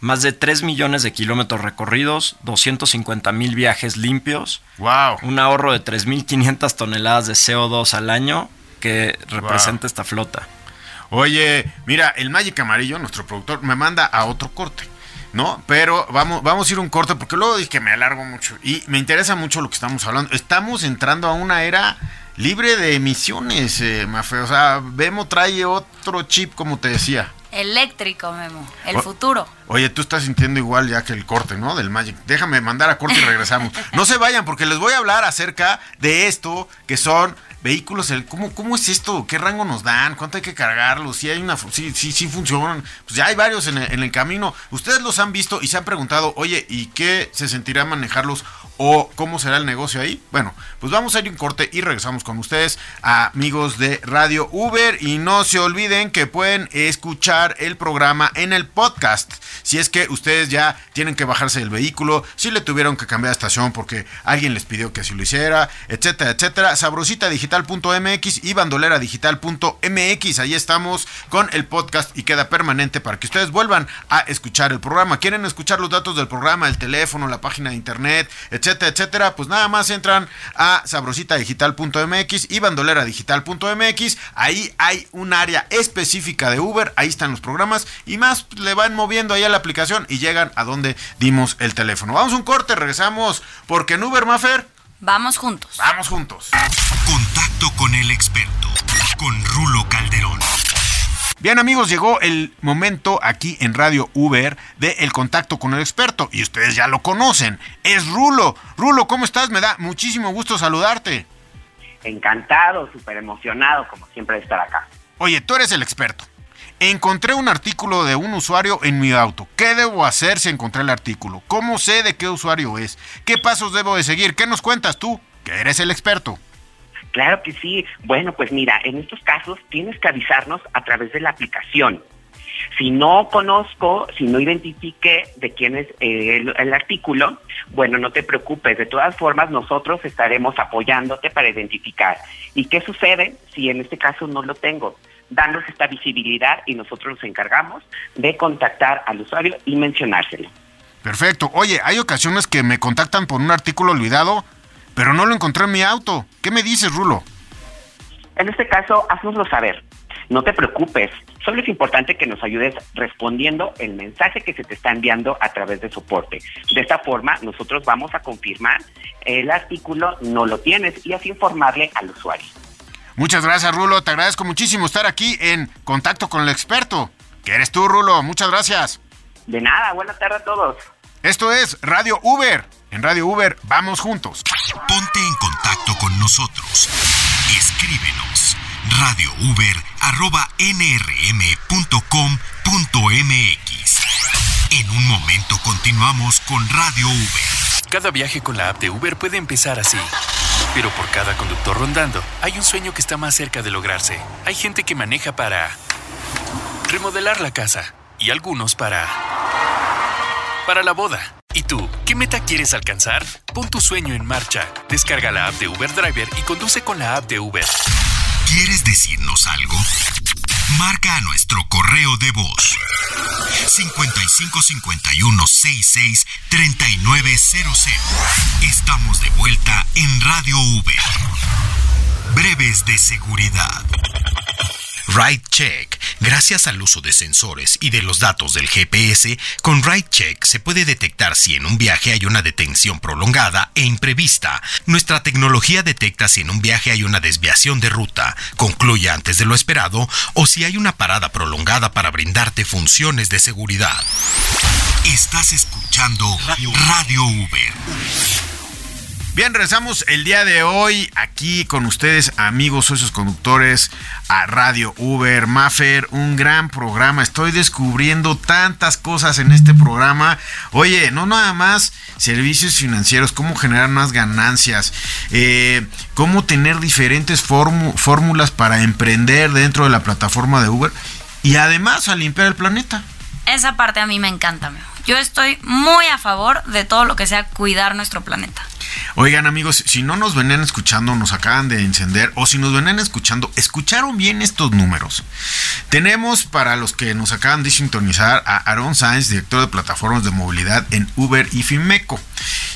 más de 3 millones de kilómetros recorridos, 250 mil viajes limpios, ¡Wow! un ahorro de 3.500 toneladas de CO2 al año que representa esta flota. Oye, mira, el Magic Amarillo, nuestro productor, me manda a otro corte, ¿no? Pero vamos, vamos a ir un corte porque luego dije que me alargo mucho y me interesa mucho lo que estamos hablando. Estamos entrando a una era libre de emisiones, eh, Mafe. O sea, Vemo trae otro chip, como te decía. Eléctrico, Memo. El O- futuro. Oye, tú estás sintiendo igual ya que el corte, ¿no? Del Magic. Déjame mandar a corte y regresamos. [LAUGHS] No se vayan porque les voy a hablar acerca de esto que son vehículos. El, ¿cómo, ¿Cómo es esto? ¿Qué rango nos dan? ¿Cuánto hay que cargarlos? Si hay una, sí, sí, sí funcionan. Pues ya hay varios en el, en el camino. Ustedes los han visto y se han preguntado, oye, ¿y qué se sentirá manejarlos? ¿O cómo será el negocio ahí? Bueno, pues vamos a ir un corte y regresamos con ustedes, amigos de Radio Uber. Y no se olviden que pueden escuchar el programa en el podcast. Si es que ustedes ya tienen que bajarse del vehículo, si le tuvieron que cambiar de estación porque alguien les pidió que así lo hiciera, etcétera, etcétera. Sabrositadigital.mx y bandoleradigital.mx. Ahí estamos con el podcast y queda permanente para que ustedes vuelvan a escuchar el programa. ¿Quieren escuchar los datos del programa, el teléfono, la página de internet, etcétera, etcétera? Pues nada más entran a sabrositadigital.mx y bandoleradigital.mx. Ahí hay un área específica de Uber. Ahí están los programas y más le van moviendo ahí a la aplicación y llegan a donde dimos el teléfono. Vamos a un corte, regresamos porque en Uber Maffer, Vamos juntos. vamos juntos. Contacto con el experto, con Rulo Calderón. Bien amigos, llegó el momento aquí en Radio Uber de el contacto con el experto y ustedes ya lo conocen, es Rulo. Rulo, ¿cómo estás? Me da muchísimo gusto saludarte. Encantado, súper emocionado, como siempre, de estar acá. Oye, tú eres el experto. Encontré un artículo de un usuario en mi auto. ¿Qué debo hacer si encontré el artículo? ¿Cómo sé de qué usuario es? ¿Qué pasos debo de seguir? ¿Qué nos cuentas tú? Que eres el experto. Claro que sí. Bueno, pues mira, en estos casos tienes que avisarnos a través de la aplicación. Si no conozco, si no identifique de quién es eh, el, el artículo, bueno, no te preocupes. De todas formas, nosotros estaremos apoyándote para identificar. ¿Y qué sucede si en este caso no lo tengo? Danos esta visibilidad y nosotros nos encargamos de contactar al usuario y mencionárselo. Perfecto. Oye, hay ocasiones que me contactan por un artículo olvidado, pero no lo encontré en mi auto. ¿Qué me dices, Rulo? En este caso, haznoslo saber. No te preocupes. Solo es importante que nos ayudes respondiendo el mensaje que se te está enviando a través de soporte. De esta forma, nosotros vamos a confirmar el artículo no lo tienes y así informarle al usuario. Muchas gracias, Rulo. Te agradezco muchísimo estar aquí en contacto con el experto. Que eres tú, Rulo. Muchas gracias. De nada, buenas tardes a todos. Esto es Radio Uber. En Radio Uber vamos juntos. Ponte en contacto con nosotros. Escríbenos radiouber.nrm.com.mx. En un momento continuamos con Radio Uber. Cada viaje con la app de Uber puede empezar así. Pero por cada conductor rondando, hay un sueño que está más cerca de lograrse. Hay gente que maneja para remodelar la casa y algunos para... para la boda. ¿Y tú, qué meta quieres alcanzar? Pon tu sueño en marcha. Descarga la app de Uber Driver y conduce con la app de Uber. ¿Quieres decirnos algo? Marca a nuestro correo de voz 5551 66 3900. Estamos de vuelta en Radio V. Breves de seguridad. Ride Check. Gracias al uso de sensores y de los datos del GPS, con Ride Check se puede detectar si en un viaje hay una detención prolongada e imprevista. Nuestra tecnología detecta si en un viaje hay una desviación de ruta, concluye antes de lo esperado o si hay una parada prolongada para brindarte funciones de seguridad. Estás escuchando Radio Uber. Bien, regresamos el día de hoy aquí con ustedes, amigos socios conductores, a Radio Uber, Maffer, un gran programa. Estoy descubriendo tantas cosas en este programa. Oye, no nada más servicios financieros, cómo generar más ganancias, eh, cómo tener diferentes fórmulas para emprender dentro de la plataforma de Uber y además a limpiar el planeta. Esa parte a mí me encanta. Yo estoy muy a favor de todo lo que sea cuidar nuestro planeta. Oigan amigos, si no nos venían escuchando, nos acaban de encender, o si nos venían escuchando, escucharon bien estos números. Tenemos para los que nos acaban de sintonizar a Aaron Sáenz, director de plataformas de movilidad en Uber y Fimeco.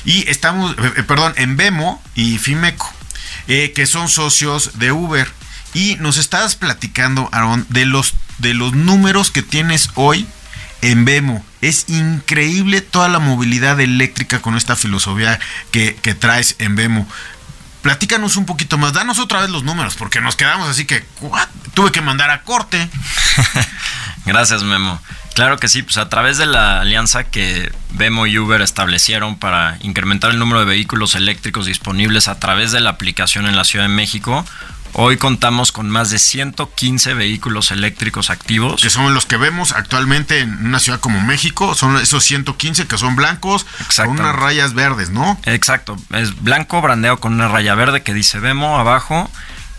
Y estamos, eh, eh, perdón, en Vemo y Fimeco, eh, que son socios de Uber. Y nos estabas platicando, Aaron, de los, de los números que tienes hoy en Vemo. Es increíble toda la movilidad eléctrica con esta filosofía que, traes en Vemo. Platícanos un poquito más, danos otra vez los números, porque nos quedamos así que tuve que mandar a corte. [LAUGHS] Gracias, Memo. Claro que sí, pues a través de la alianza que Vemo y Uber establecieron para incrementar el número de vehículos eléctricos disponibles a través de la aplicación en la Ciudad de México, Hoy contamos con más de 115 vehículos eléctricos activos. Que son los que vemos actualmente en una ciudad como México. Son esos 115 que son blancos con unas rayas verdes, ¿no? Exacto. Es blanco brandeado con una raya verde que dice Vemo abajo.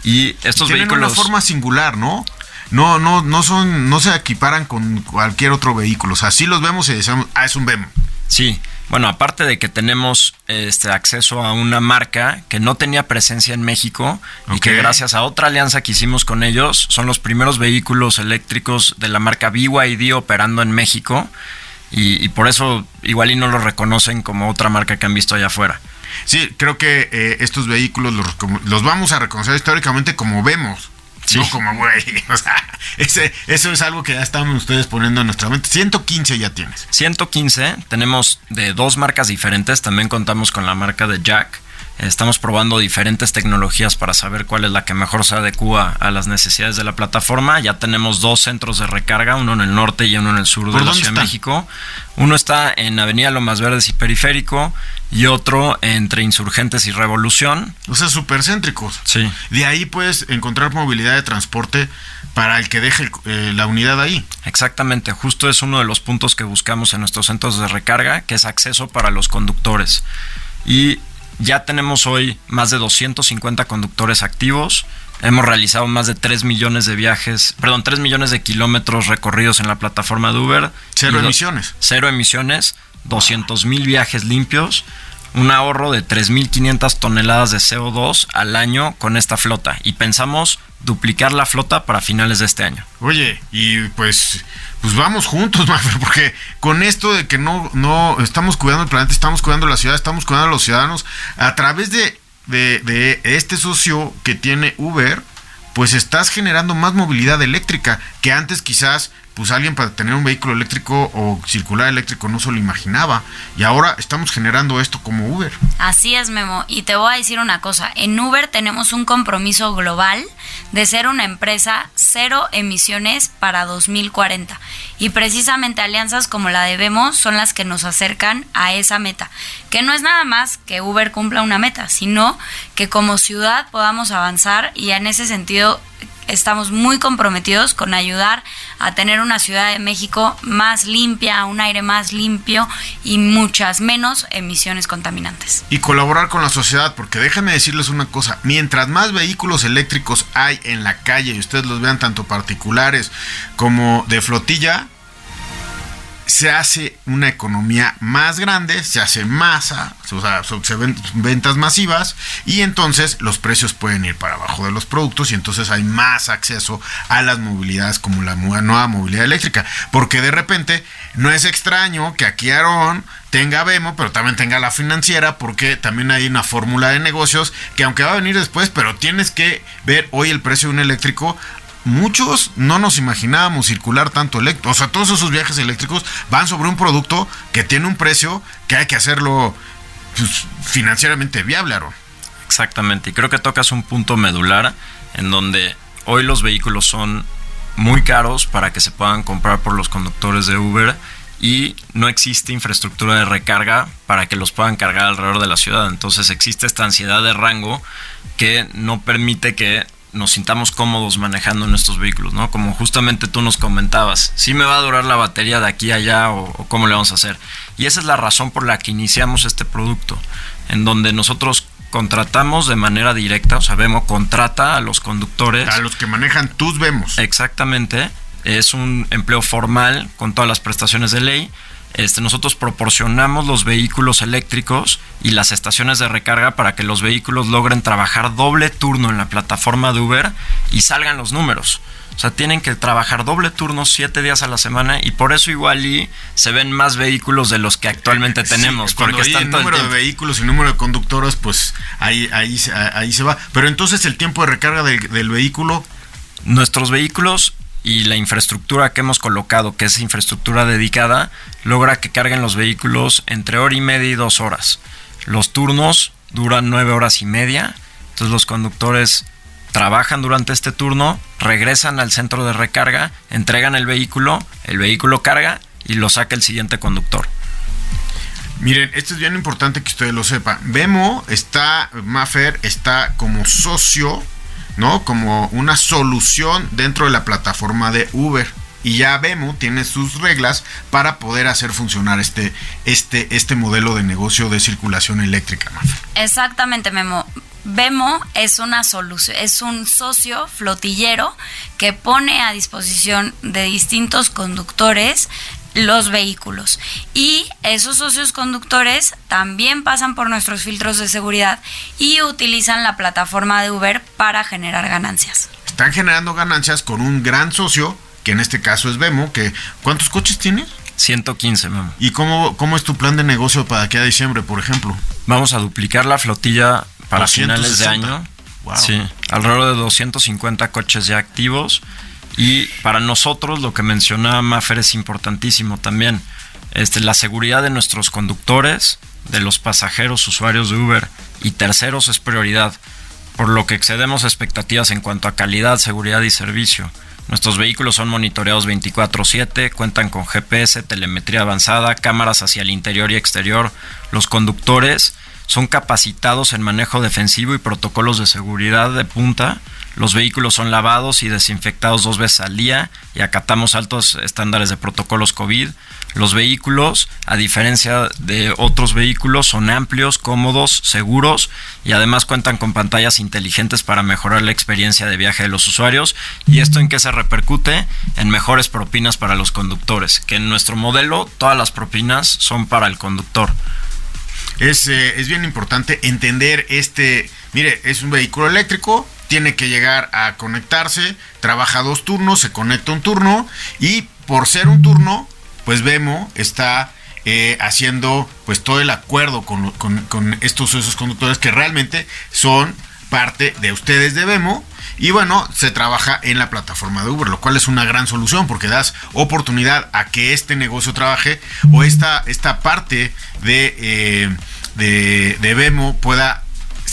Y estos Tienen vehículos. una forma singular, ¿no? No, no, no son, no se equiparan con cualquier otro vehículo. O sea, sí los vemos y decimos, ah, es un Vemo. Sí, bueno, aparte de que tenemos este acceso a una marca que no tenía presencia en México y que gracias a otra alianza que hicimos con ellos son los primeros vehículos eléctricos de la marca BYD operando en México y, por eso igual y no lo reconocen como otra marca que han visto allá afuera. Sí, creo que eh, estos vehículos los, los vamos a reconocer históricamente como vemos. No como güey. [LAUGHS] O sea, ese, eso es algo que ya estaban ustedes poniendo en nuestra mente. 115 ya tienes. 115. Tenemos de dos marcas diferentes. También contamos con la marca de Jack. Estamos probando diferentes tecnologías para saber cuál es la que mejor se adecua a las necesidades de la plataforma. Ya tenemos dos centros de recarga, uno en el norte y uno en el sur de la Ciudad de México. Uno está en Avenida Lomas Verdes y Periférico y otro entre Insurgentes y Revolución. O sea, supercéntricos. Sí. De ahí puedes encontrar movilidad de transporte para el que deje eh, la unidad ahí. Exactamente, justo es uno de los puntos que buscamos en nuestros centros de recarga, que es acceso para los conductores. Y ya tenemos hoy más de 250 conductores activos. Hemos realizado más de 3 millones de viajes, perdón, 3 millones de kilómetros recorridos en la plataforma de Uber. Cero emisiones. Cero emisiones, 200 mil viajes limpios, un ahorro de 3.500 toneladas de CO2 al año con esta flota. Y pensamos duplicar la flota para finales de este año. Oye, y pues pues vamos juntos, [LAUGHS] porque con esto de que no, no estamos cuidando el planeta, estamos cuidando la ciudad, estamos cuidando a los ciudadanos, a través de, de este socio que tiene Uber, pues estás generando más movilidad eléctrica que antes quizás pues alguien para tener un vehículo eléctrico o circular eléctrico no se lo imaginaba. Y ahora estamos generando esto como Uber. Así es, Memo. Y te voy a decir una cosa. En Uber tenemos un compromiso global de ser una empresa cero emisiones para 2040. Y precisamente alianzas como la de Vemos son las que nos acercan a esa meta. Que no es nada más que Uber cumpla una meta, sino que como ciudad podamos avanzar y en ese sentido estamos muy comprometidos con ayudar a tener una Ciudad de México más limpia, un aire más limpio y muchas menos emisiones contaminantes. Y colaborar con la sociedad, porque déjenme decirles una cosa, mientras más vehículos eléctricos hay en la calle y ustedes los vean tanto particulares como de flotilla, se hace una economía más grande, se hace masa, o sea, se ven ventas masivas y entonces los precios pueden ir para abajo de los productos y entonces hay más acceso a las movilidades como la nueva movilidad eléctrica. Porque de repente no es extraño que aquí Aarón tenga Vemo, pero también tenga la financiera, porque también hay una fórmula de negocios que aunque va a venir después, pero tienes que ver hoy el precio de un eléctrico muchos no nos imaginábamos circular tanto eléctrico. O sea, todos esos viajes eléctricos van sobre un producto que tiene un precio que hay que hacerlo pues, financieramente viable, Aaron. Exactamente, y creo que tocas un punto medular en donde hoy los vehículos son muy caros para que se puedan comprar por los conductores de Uber y no existe infraestructura de recarga para que los puedan cargar alrededor de la ciudad. Entonces existe esta ansiedad de rango que no permite que nos sintamos cómodos manejando nuestros vehículos, ¿no? Como justamente tú nos comentabas, si me va a durar la batería de aquí a allá o, cómo le vamos a hacer. Y esa es la razón por la que iniciamos este producto, en donde nosotros contratamos de manera directa, o sea, Vemo contrata a los conductores. A los que manejan tus Vemos. Exactamente, es un empleo formal con todas las prestaciones de ley este, nosotros proporcionamos los vehículos eléctricos y las estaciones de recarga para que los vehículos logren trabajar doble turno en la plataforma de Uber y salgan los números. O sea, tienen que trabajar doble turno siete días a la semana y por eso igual y se ven más vehículos de los que actualmente tenemos. porque están el número de vehículos y número de conductores, pues ahí, ahí, ahí se va. Pero entonces el tiempo de recarga del vehículo... Nuestros vehículos y la infraestructura que hemos colocado, que es infraestructura dedicada, logra que carguen los vehículos entre hora y media y dos horas. Los turnos duran nueve horas y media, entonces los conductores trabajan durante este turno, regresan al centro de recarga, entregan el vehículo, el vehículo carga y lo saca el siguiente conductor. Miren, esto es bien importante que ustedes lo sepan. Vemo está, Maffer está como socio ¿no? Como una solución dentro de la plataforma de Uber. Y ya Vemo tiene sus reglas para poder hacer funcionar este, este, este modelo de negocio de circulación eléctrica. Exactamente, Memo. Vemo es una solución, es un socio flotillero que pone a disposición de distintos conductores los vehículos. Y esos socios conductores también pasan por nuestros filtros de seguridad y utilizan la plataforma de Uber para generar ganancias. Están generando ganancias con un gran socio, que en este caso es Vemo, que ¿cuántos coches tienes? 115, Memo. ¿Y cómo, cómo es tu plan de negocio para aquí a diciembre, por ejemplo? Vamos a duplicar la flotilla para finales de año. Sí, alrededor de 250 coches ya activos y para nosotros, lo que mencionaba Maffer es importantísimo también. Este, la seguridad de nuestros conductores, de los pasajeros, usuarios de Uber y terceros es prioridad, por lo que excedemos expectativas en cuanto a calidad, seguridad y servicio. Nuestros vehículos son monitoreados 24/7, cuentan con GPS, telemetría avanzada, cámaras hacia el interior y exterior. Los conductores son capacitados en manejo defensivo y protocolos de seguridad de punta los vehículos son lavados y desinfectados dos veces al día y acatamos altos estándares de protocolos COVID. Los vehículos, a diferencia de otros vehículos, son amplios, cómodos, seguros y además cuentan con pantallas inteligentes para mejorar la experiencia de viaje de los usuarios. ¿Y esto en qué se repercute? En mejores propinas para los conductores, que en nuestro modelo todas las propinas son para el conductor. Es, eh, es bien importante entender este, mire, es un vehículo eléctrico, tiene que llegar a conectarse, trabaja dos turnos, se conecta un turno y por ser un turno, pues Vemo está eh, haciendo pues todo el acuerdo con, con, estos esos conductores que realmente son parte de ustedes de Vemo y bueno, se trabaja en la plataforma de Uber, lo cual es una gran solución porque das oportunidad a que este negocio trabaje o esta, esta parte de, eh, de, de Vemo pueda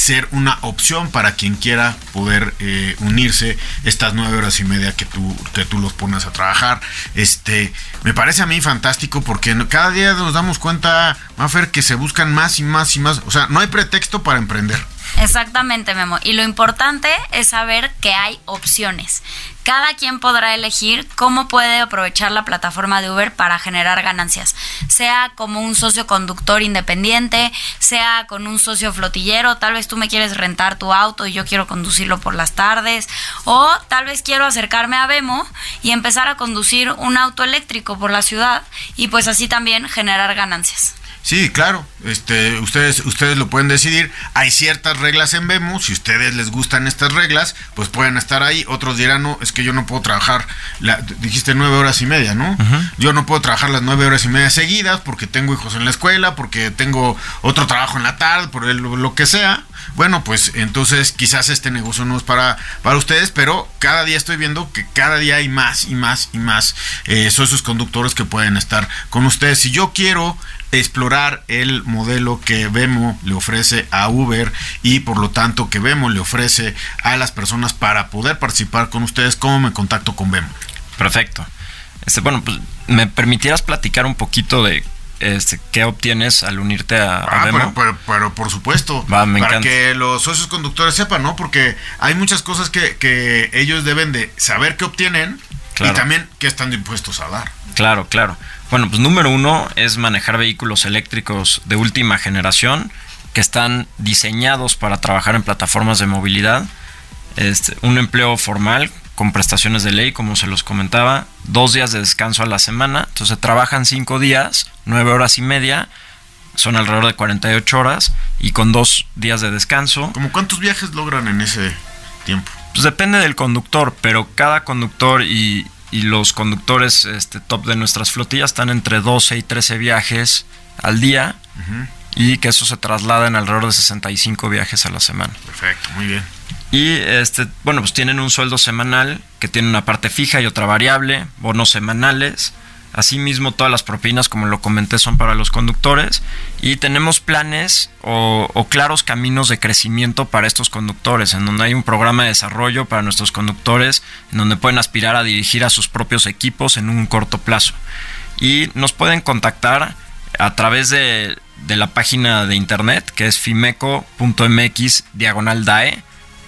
ser una opción para quien quiera poder eh, unirse estas nueve horas y media que tú, que tú los pones a trabajar. Este, me parece a mí fantástico porque cada día nos damos cuenta, Mafer, que se buscan más y más y más. O sea, no hay pretexto para emprender. Exactamente, Memo. Y lo importante es saber que hay opciones. Cada quien podrá elegir cómo puede aprovechar la plataforma de Uber para generar ganancias, sea como un socio conductor independiente, sea con un socio flotillero, tal vez tú me quieres rentar tu auto y yo quiero conducirlo por las tardes, o tal vez quiero acercarme a Vemo y empezar a conducir un auto eléctrico por la ciudad y pues así también generar ganancias. Sí, claro. Este, ustedes, ustedes lo pueden decidir. Hay ciertas reglas en Vemo. Si ustedes les gustan estas reglas, pues pueden estar ahí. Otros dirán, no, es que yo no puedo trabajar. La, dijiste nueve horas y media, ¿no? Yo no puedo trabajar las nueve horas y media seguidas porque tengo hijos en la escuela, porque tengo otro trabajo en la tarde, por lo que sea. Bueno, pues entonces quizás este negocio no es para, para ustedes, pero cada día estoy viendo que cada día hay más y más y más eh, socios conductores que pueden estar con ustedes. Si yo quiero explorar el modelo que Vemo le ofrece a Uber y por lo tanto que Vemo le ofrece a las personas para poder participar con ustedes, ¿cómo me contacto con Vemo? Perfecto. Este, bueno, pues me permitieras platicar un poquito de este, qué obtienes al unirte a, ah, Vemo. Pero, por supuesto, para que los socios conductores sepan, ¿no? Porque hay muchas cosas que, que ellos deben de saber qué obtienen y también qué están dispuestos a dar. Claro, claro. Bueno, pues número uno es manejar vehículos eléctricos de última generación que están diseñados para trabajar en plataformas de movilidad. Este, un empleo formal con prestaciones de ley, como se los comentaba, dos días de descanso a la semana. Entonces trabajan cinco días, nueve horas y media, son alrededor de 48 horas y con dos días de descanso. ¿Cómo cuántos viajes logran en ese tiempo? Pues depende del conductor, pero cada conductor y, y los conductores este, top de nuestras flotillas están entre 12 y 13 viajes al día y que eso se traslada en alrededor de 65 viajes a la semana. Perfecto, muy bien. Y este, bueno, pues tienen un sueldo semanal que tiene una parte fija y otra variable, bonos semanales, Asimismo, todas las propinas, como lo comenté, son para los conductores y tenemos planes o, claros caminos de crecimiento para estos conductores, en donde hay un programa de desarrollo para nuestros conductores, en donde pueden aspirar a dirigir a sus propios equipos en un corto plazo. Y nos pueden contactar a través de, la página de internet, que es fimeco.mx diagonal DAE.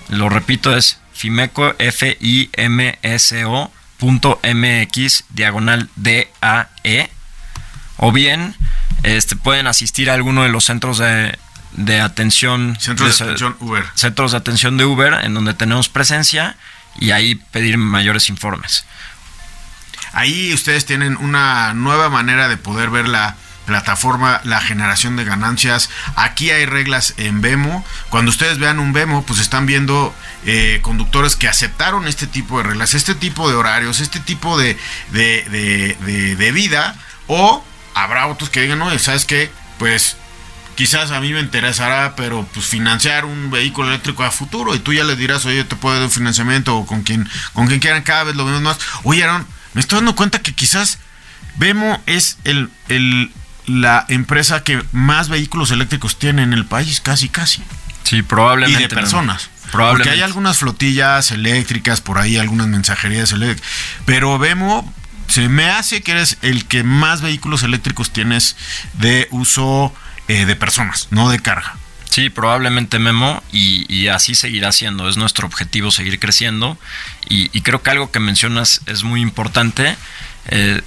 Lo repito, es fimeco, F-I-M-S-O mx diagonal DAE o bien este, pueden asistir a alguno de los centros de, atención centros de, atención Uber. centros de atención de Uber en donde tenemos presencia y ahí pedir mayores informes. Ahí ustedes tienen una nueva manera de poder ver la plataforma la generación de ganancias. Aquí hay reglas en Vemo. Cuando ustedes vean un Vemo, pues están viendo eh, conductores que aceptaron este tipo de reglas, este tipo de horarios, este tipo de, de, vida. O habrá otros que digan, no, ¿sabes qué? Pues quizás a mí me interesará, pero pues financiar un vehículo eléctrico a futuro y tú ya le dirás, oye, te puedo dar un financiamiento o con quien, con quien quieran, cada vez lo vemos más. Oye, Aaron, me estoy dando cuenta que quizás Vemo es el, el, la empresa que más vehículos eléctricos tiene en el país, casi, casi. Sí, probablemente. Y de personas. Porque hay algunas flotillas eléctricas, por ahí algunas mensajerías eléctricas. Pero Vemo, se me hace que eres el que más vehículos eléctricos tienes de uso eh, de personas, no de carga. Sí, probablemente Memo, y, así seguirá siendo. Es nuestro objetivo seguir creciendo. Y, creo que algo que mencionas es muy importante. Eh,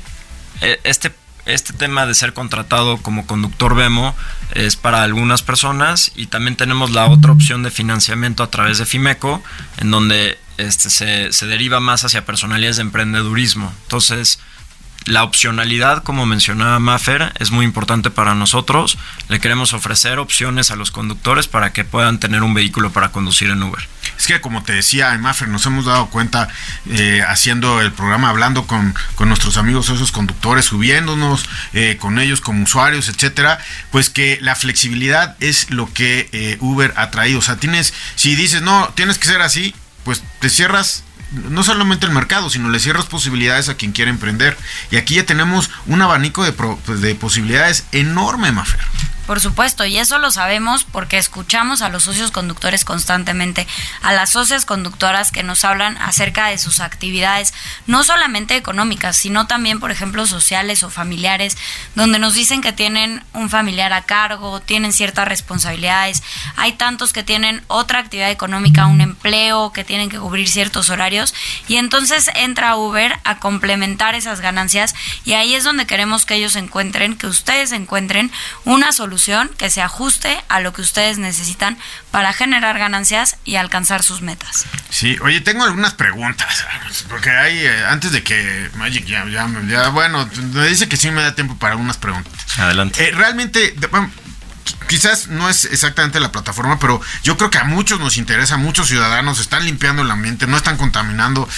e, este este tema de ser contratado como conductor Vemo es para algunas personas y también tenemos la otra opción de financiamiento a través de Fimeco, en donde este, se, se deriva más hacia personalidades de emprendedurismo. Entonces, la opcionalidad, como mencionaba Maffer, es muy importante para nosotros. Le queremos ofrecer opciones a los conductores para que puedan tener un vehículo para conducir en Uber. Es que, como te decía, Maffer, nos hemos dado cuenta eh, haciendo el programa, hablando con, nuestros amigos esos conductores, subiéndonos eh, con ellos como usuarios, etcétera, pues que la flexibilidad es lo que eh, Uber ha traído. O sea, tienes, si dices, no, tienes que ser así, pues te cierras no solamente el mercado, sino le cierras posibilidades a quien quiere emprender. Y aquí ya tenemos un abanico de, pues, de posibilidades enorme, Mafer. Por supuesto, y eso lo sabemos porque escuchamos a los socios conductores constantemente, a las socias conductoras que nos hablan acerca de sus actividades, no solamente económicas, sino también, por ejemplo, sociales o familiares, donde nos dicen que tienen un familiar a cargo, tienen ciertas responsabilidades. Hay tantos que tienen otra actividad económica, un empleo, que tienen que cubrir ciertos horarios, y entonces entra Uber a complementar esas ganancias, y ahí es donde queremos que ellos encuentren, que ustedes encuentren una solución que se ajuste a lo que ustedes necesitan para generar ganancias y alcanzar sus metas. Sí, oye, tengo algunas preguntas, porque hay, eh, antes de que Magic ya, ya, bueno, me dice que sí me da tiempo para algunas preguntas. Adelante. Eh, realmente, quizás no es exactamente la plataforma, pero yo creo que a muchos nos interesa, muchos ciudadanos están limpiando el ambiente, no están contaminando.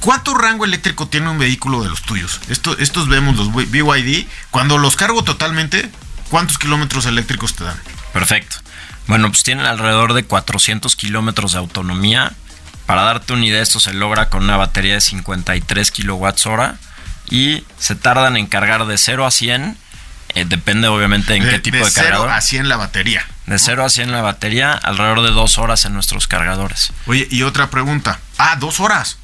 ¿Cuánto rango eléctrico tiene un vehículo de los tuyos? Esto, estos vemos los BYD. Cuando los cargo totalmente, ¿Cuántos kilómetros eléctricos te dan? Perfecto. Bueno, pues tienen alrededor de 400 kilómetros de autonomía. Para darte una idea, esto se logra con una batería de 53 kilowatts hora y se tardan en cargar de 0 a 100. Eh, depende obviamente en qué tipo de, de cargador. De 0 a 100 la batería. De 0 a 100 la batería, alrededor de 2 horas en nuestros cargadores. Oye, y otra pregunta. Ah, dos horas.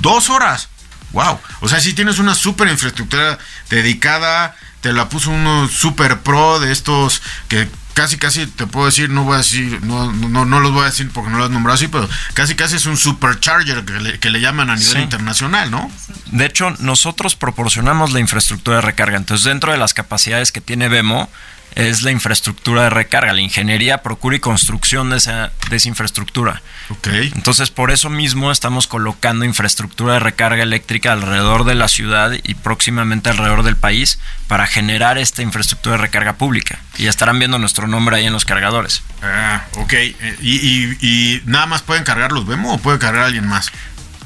Dos horas. Wow. O sea, si tienes una super infraestructura dedicada te la puso uno super pro de estos que casi casi te puedo decir, no voy a decir, no, no, no los voy a decir porque no los has nombrado así, pero casi casi es un supercharger que le, que le llaman a nivel internacional, ¿no? De hecho, nosotros proporcionamos la infraestructura de recarga. Entonces, dentro de las capacidades que tiene Vemo, es la infraestructura de recarga. La ingeniería procura y construcción de esa, de esa infraestructura. Okay. Entonces, por eso mismo estamos colocando infraestructura de recarga eléctrica alrededor de la ciudad y próximamente alrededor del país para generar esta infraestructura de recarga pública. Y estarán viendo nuestro nombre ahí en los cargadores. Ah, ok. Eh, ¿Y, nada más pueden cargar los Vemo o puede cargar alguien más?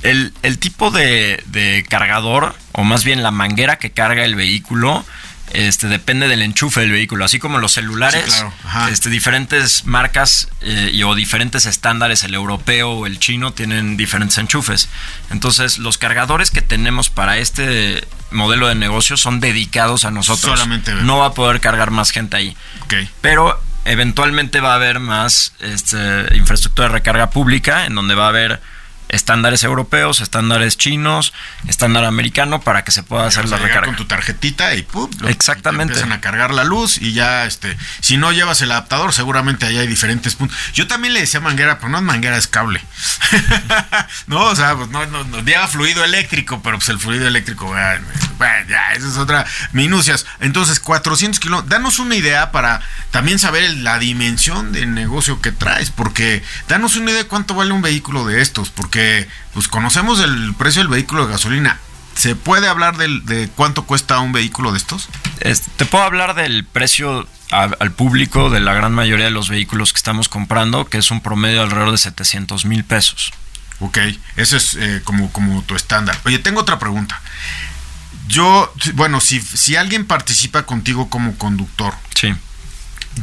El, el tipo de, de cargador, o más bien la manguera que carga el vehículo, este, depende del enchufe del vehículo, así como los celulares, este, diferentes marcas eh, y, o diferentes estándares, el europeo o el chino tienen diferentes enchufes. Entonces, los cargadores que tenemos para este modelo de negocio son dedicados a nosotros. Solamente no va a poder cargar más gente ahí. Pero eventualmente va a haber más este, infraestructura de recarga pública, en donde va a haber estándares europeos, estándares chinos, estándar americano para que se pueda hacer la recarga. con tu tarjetita y ¡pum! Exactamente. Empiezan a cargar la luz y ya, este, si no llevas el adaptador, seguramente ahí hay diferentes puntos. Yo también le decía manguera, pero no es manguera, es cable. [LAUGHS] no, o sea, pues no, no, no, lleva fluido eléctrico, pero pues el fluido eléctrico, bueno, ya, esa es otra minucias. Entonces, 400 kilómetros, danos una idea para también saber la dimensión del negocio que traes, porque danos una idea de cuánto vale un vehículo de estos, porque pues conocemos el precio del vehículo de gasolina. ¿Se puede hablar de cuánto cuesta un vehículo de estos? te puedo hablar del precio al público de la gran mayoría de los vehículos que estamos comprando, que es un promedio alrededor de 700 mil pesos. Ok, eso es eh, como, como tu estándar. Oye, tengo otra pregunta. Yo, bueno, si, si alguien participa contigo como conductor, sí.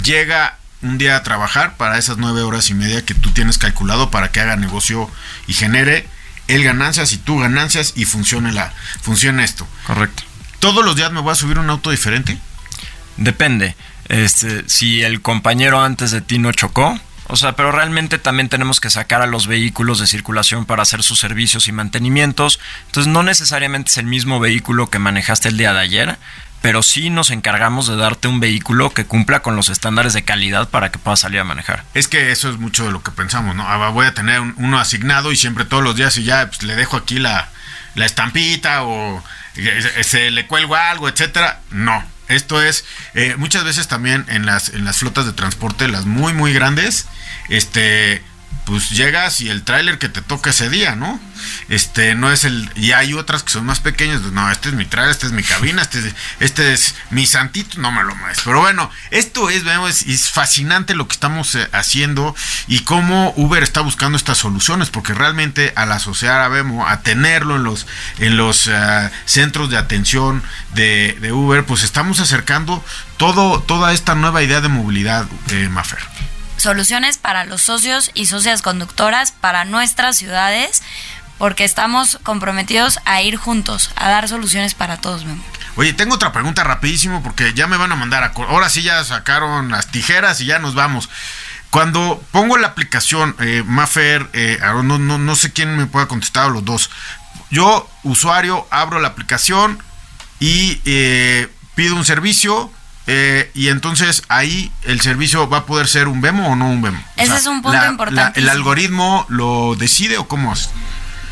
llega un día a trabajar para esas nueve horas y media que tú tienes calculado para que haga negocio y genere él ganancias y tú ganancias y funcione la funcione esto. Correcto. ¿Todos los días me voy a subir un auto diferente? Depende. Este, si el compañero antes de ti no chocó, o sea, pero realmente también tenemos que sacar a los vehículos de circulación para hacer sus servicios y mantenimientos. Entonces, no necesariamente es el mismo vehículo que manejaste el día de ayer, pero sí nos encargamos de darte un vehículo que cumpla con los estándares de calidad para que puedas salir a manejar. Es que eso es mucho de lo que pensamos, ¿no? Ah, voy a tener uno asignado y siempre todos los días y ya pues, le dejo aquí la, la estampita o eh, se le cuelgo algo, etcétera. No, esto es, eh, muchas veces también en las, en las flotas de transporte, las muy, muy grandes, este, pues llegas y el tráiler que te toca ese día, ¿no? Este no es el y hay otras que son más pequeñas, pues, no, este es mi tráiler, este es mi cabina, este es, este es mi santito, no me lo maes. Pero bueno, esto es, vemos, es fascinante lo que estamos eh, haciendo y cómo Uber está buscando estas soluciones, porque realmente al asociar a Vemo, a tenerlo en los en los eh, centros de atención de, de, Uber, pues estamos acercando todo toda esta nueva idea de movilidad, eh, Mafer soluciones para los socios y socias conductoras para nuestras ciudades, porque estamos comprometidos a ir juntos, a dar soluciones para todos. Oye, tengo otra pregunta rapidísimo porque ya me van a mandar a... Ahora sí ya sacaron las tijeras y ya nos vamos. Cuando pongo la aplicación, eh, Mafer, eh, no, no, no sé quién me pueda contestar los dos. Yo, usuario, abro la aplicación y eh, pido un servicio. Eh, y entonces ahí el servicio va a poder ser un Vemo o no un Vemo. Ese es un punto importante. ¿El algoritmo lo decide o cómo es?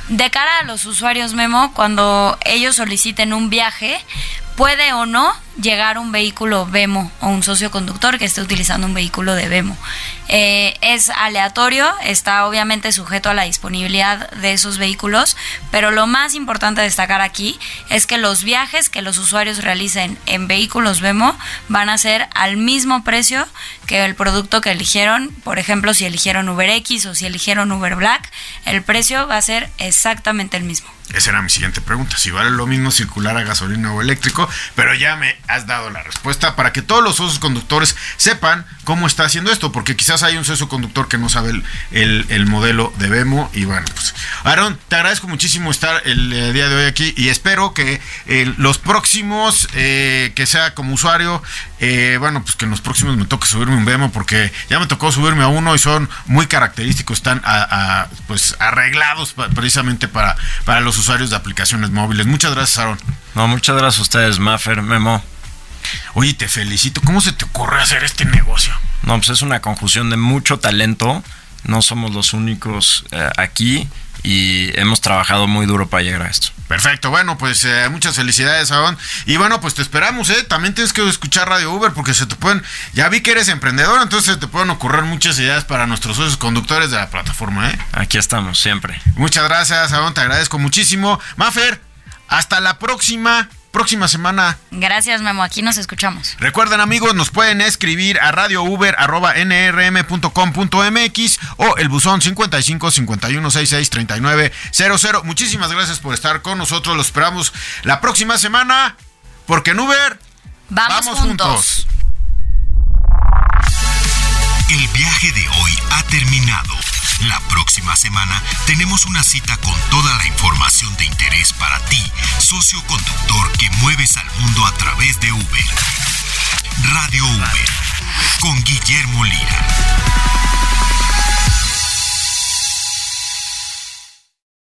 De cara a los usuarios Memo, cuando ellos soliciten un viaje, puede o no llegar un vehículo Vemo o un socio conductor que esté utilizando un vehículo de Vemo. Eh, es aleatorio, está obviamente sujeto a la disponibilidad de esos vehículos, pero lo más importante destacar aquí es que los viajes que los usuarios realicen en vehículos Vemo van a ser al mismo precio que el producto que eligieron. Por ejemplo, si eligieron Uber X o si eligieron Uber Black, el precio va a ser exactamente el mismo. Esa era mi siguiente pregunta, si vale lo mismo circular a gasolina o eléctrico, pero ya me has dado la respuesta para que todos los socios conductores sepan cómo está haciendo esto, porque quizás hay un socio conductor que no sabe el, modelo de Vemo y bueno, pues Aaron, te agradezco muchísimo estar el eh, día de hoy aquí y espero que eh, los próximos, eh, que sea como usuario, bueno, pues que en los próximos me toque subirme un Vemo porque ya me tocó subirme a uno y son muy característicos, están pues arreglados precisamente para, para los usuarios de aplicaciones móviles. Muchas gracias, Aaron. No, muchas gracias a ustedes, Maffer, Memo. Oye, te felicito. ¿Cómo se te ocurre hacer este negocio? No, pues es una conjunción de mucho talento. No somos los únicos eh, aquí y hemos trabajado muy duro para llegar a esto. Perfecto, bueno, pues eh, muchas felicidades, Aaron. Y bueno, pues te esperamos, ¿eh? También tienes que escuchar Radio Uber porque se te pueden, ya vi que eres emprendedor, entonces se te pueden ocurrir muchas ideas para nuestros socios conductores de la plataforma, ¿eh? Aquí estamos, siempre. Muchas gracias, Aaron, te agradezco muchísimo. Mafer, hasta la próxima próxima semana. Gracias, Memo. Aquí nos escuchamos. Recuerden, amigos, nos pueden escribir a radiouber.nrm.com.mx o el buzón 55 51 66 39 00. Muchísimas gracias por estar con nosotros. Los esperamos la próxima semana porque en Uber vamos, juntos. El viaje de hoy ha terminado. La próxima semana tenemos una cita con toda la información de interés para ti, socio conductor que mueves al mundo a través de Uber. Radio Uber, con Guillermo Lira.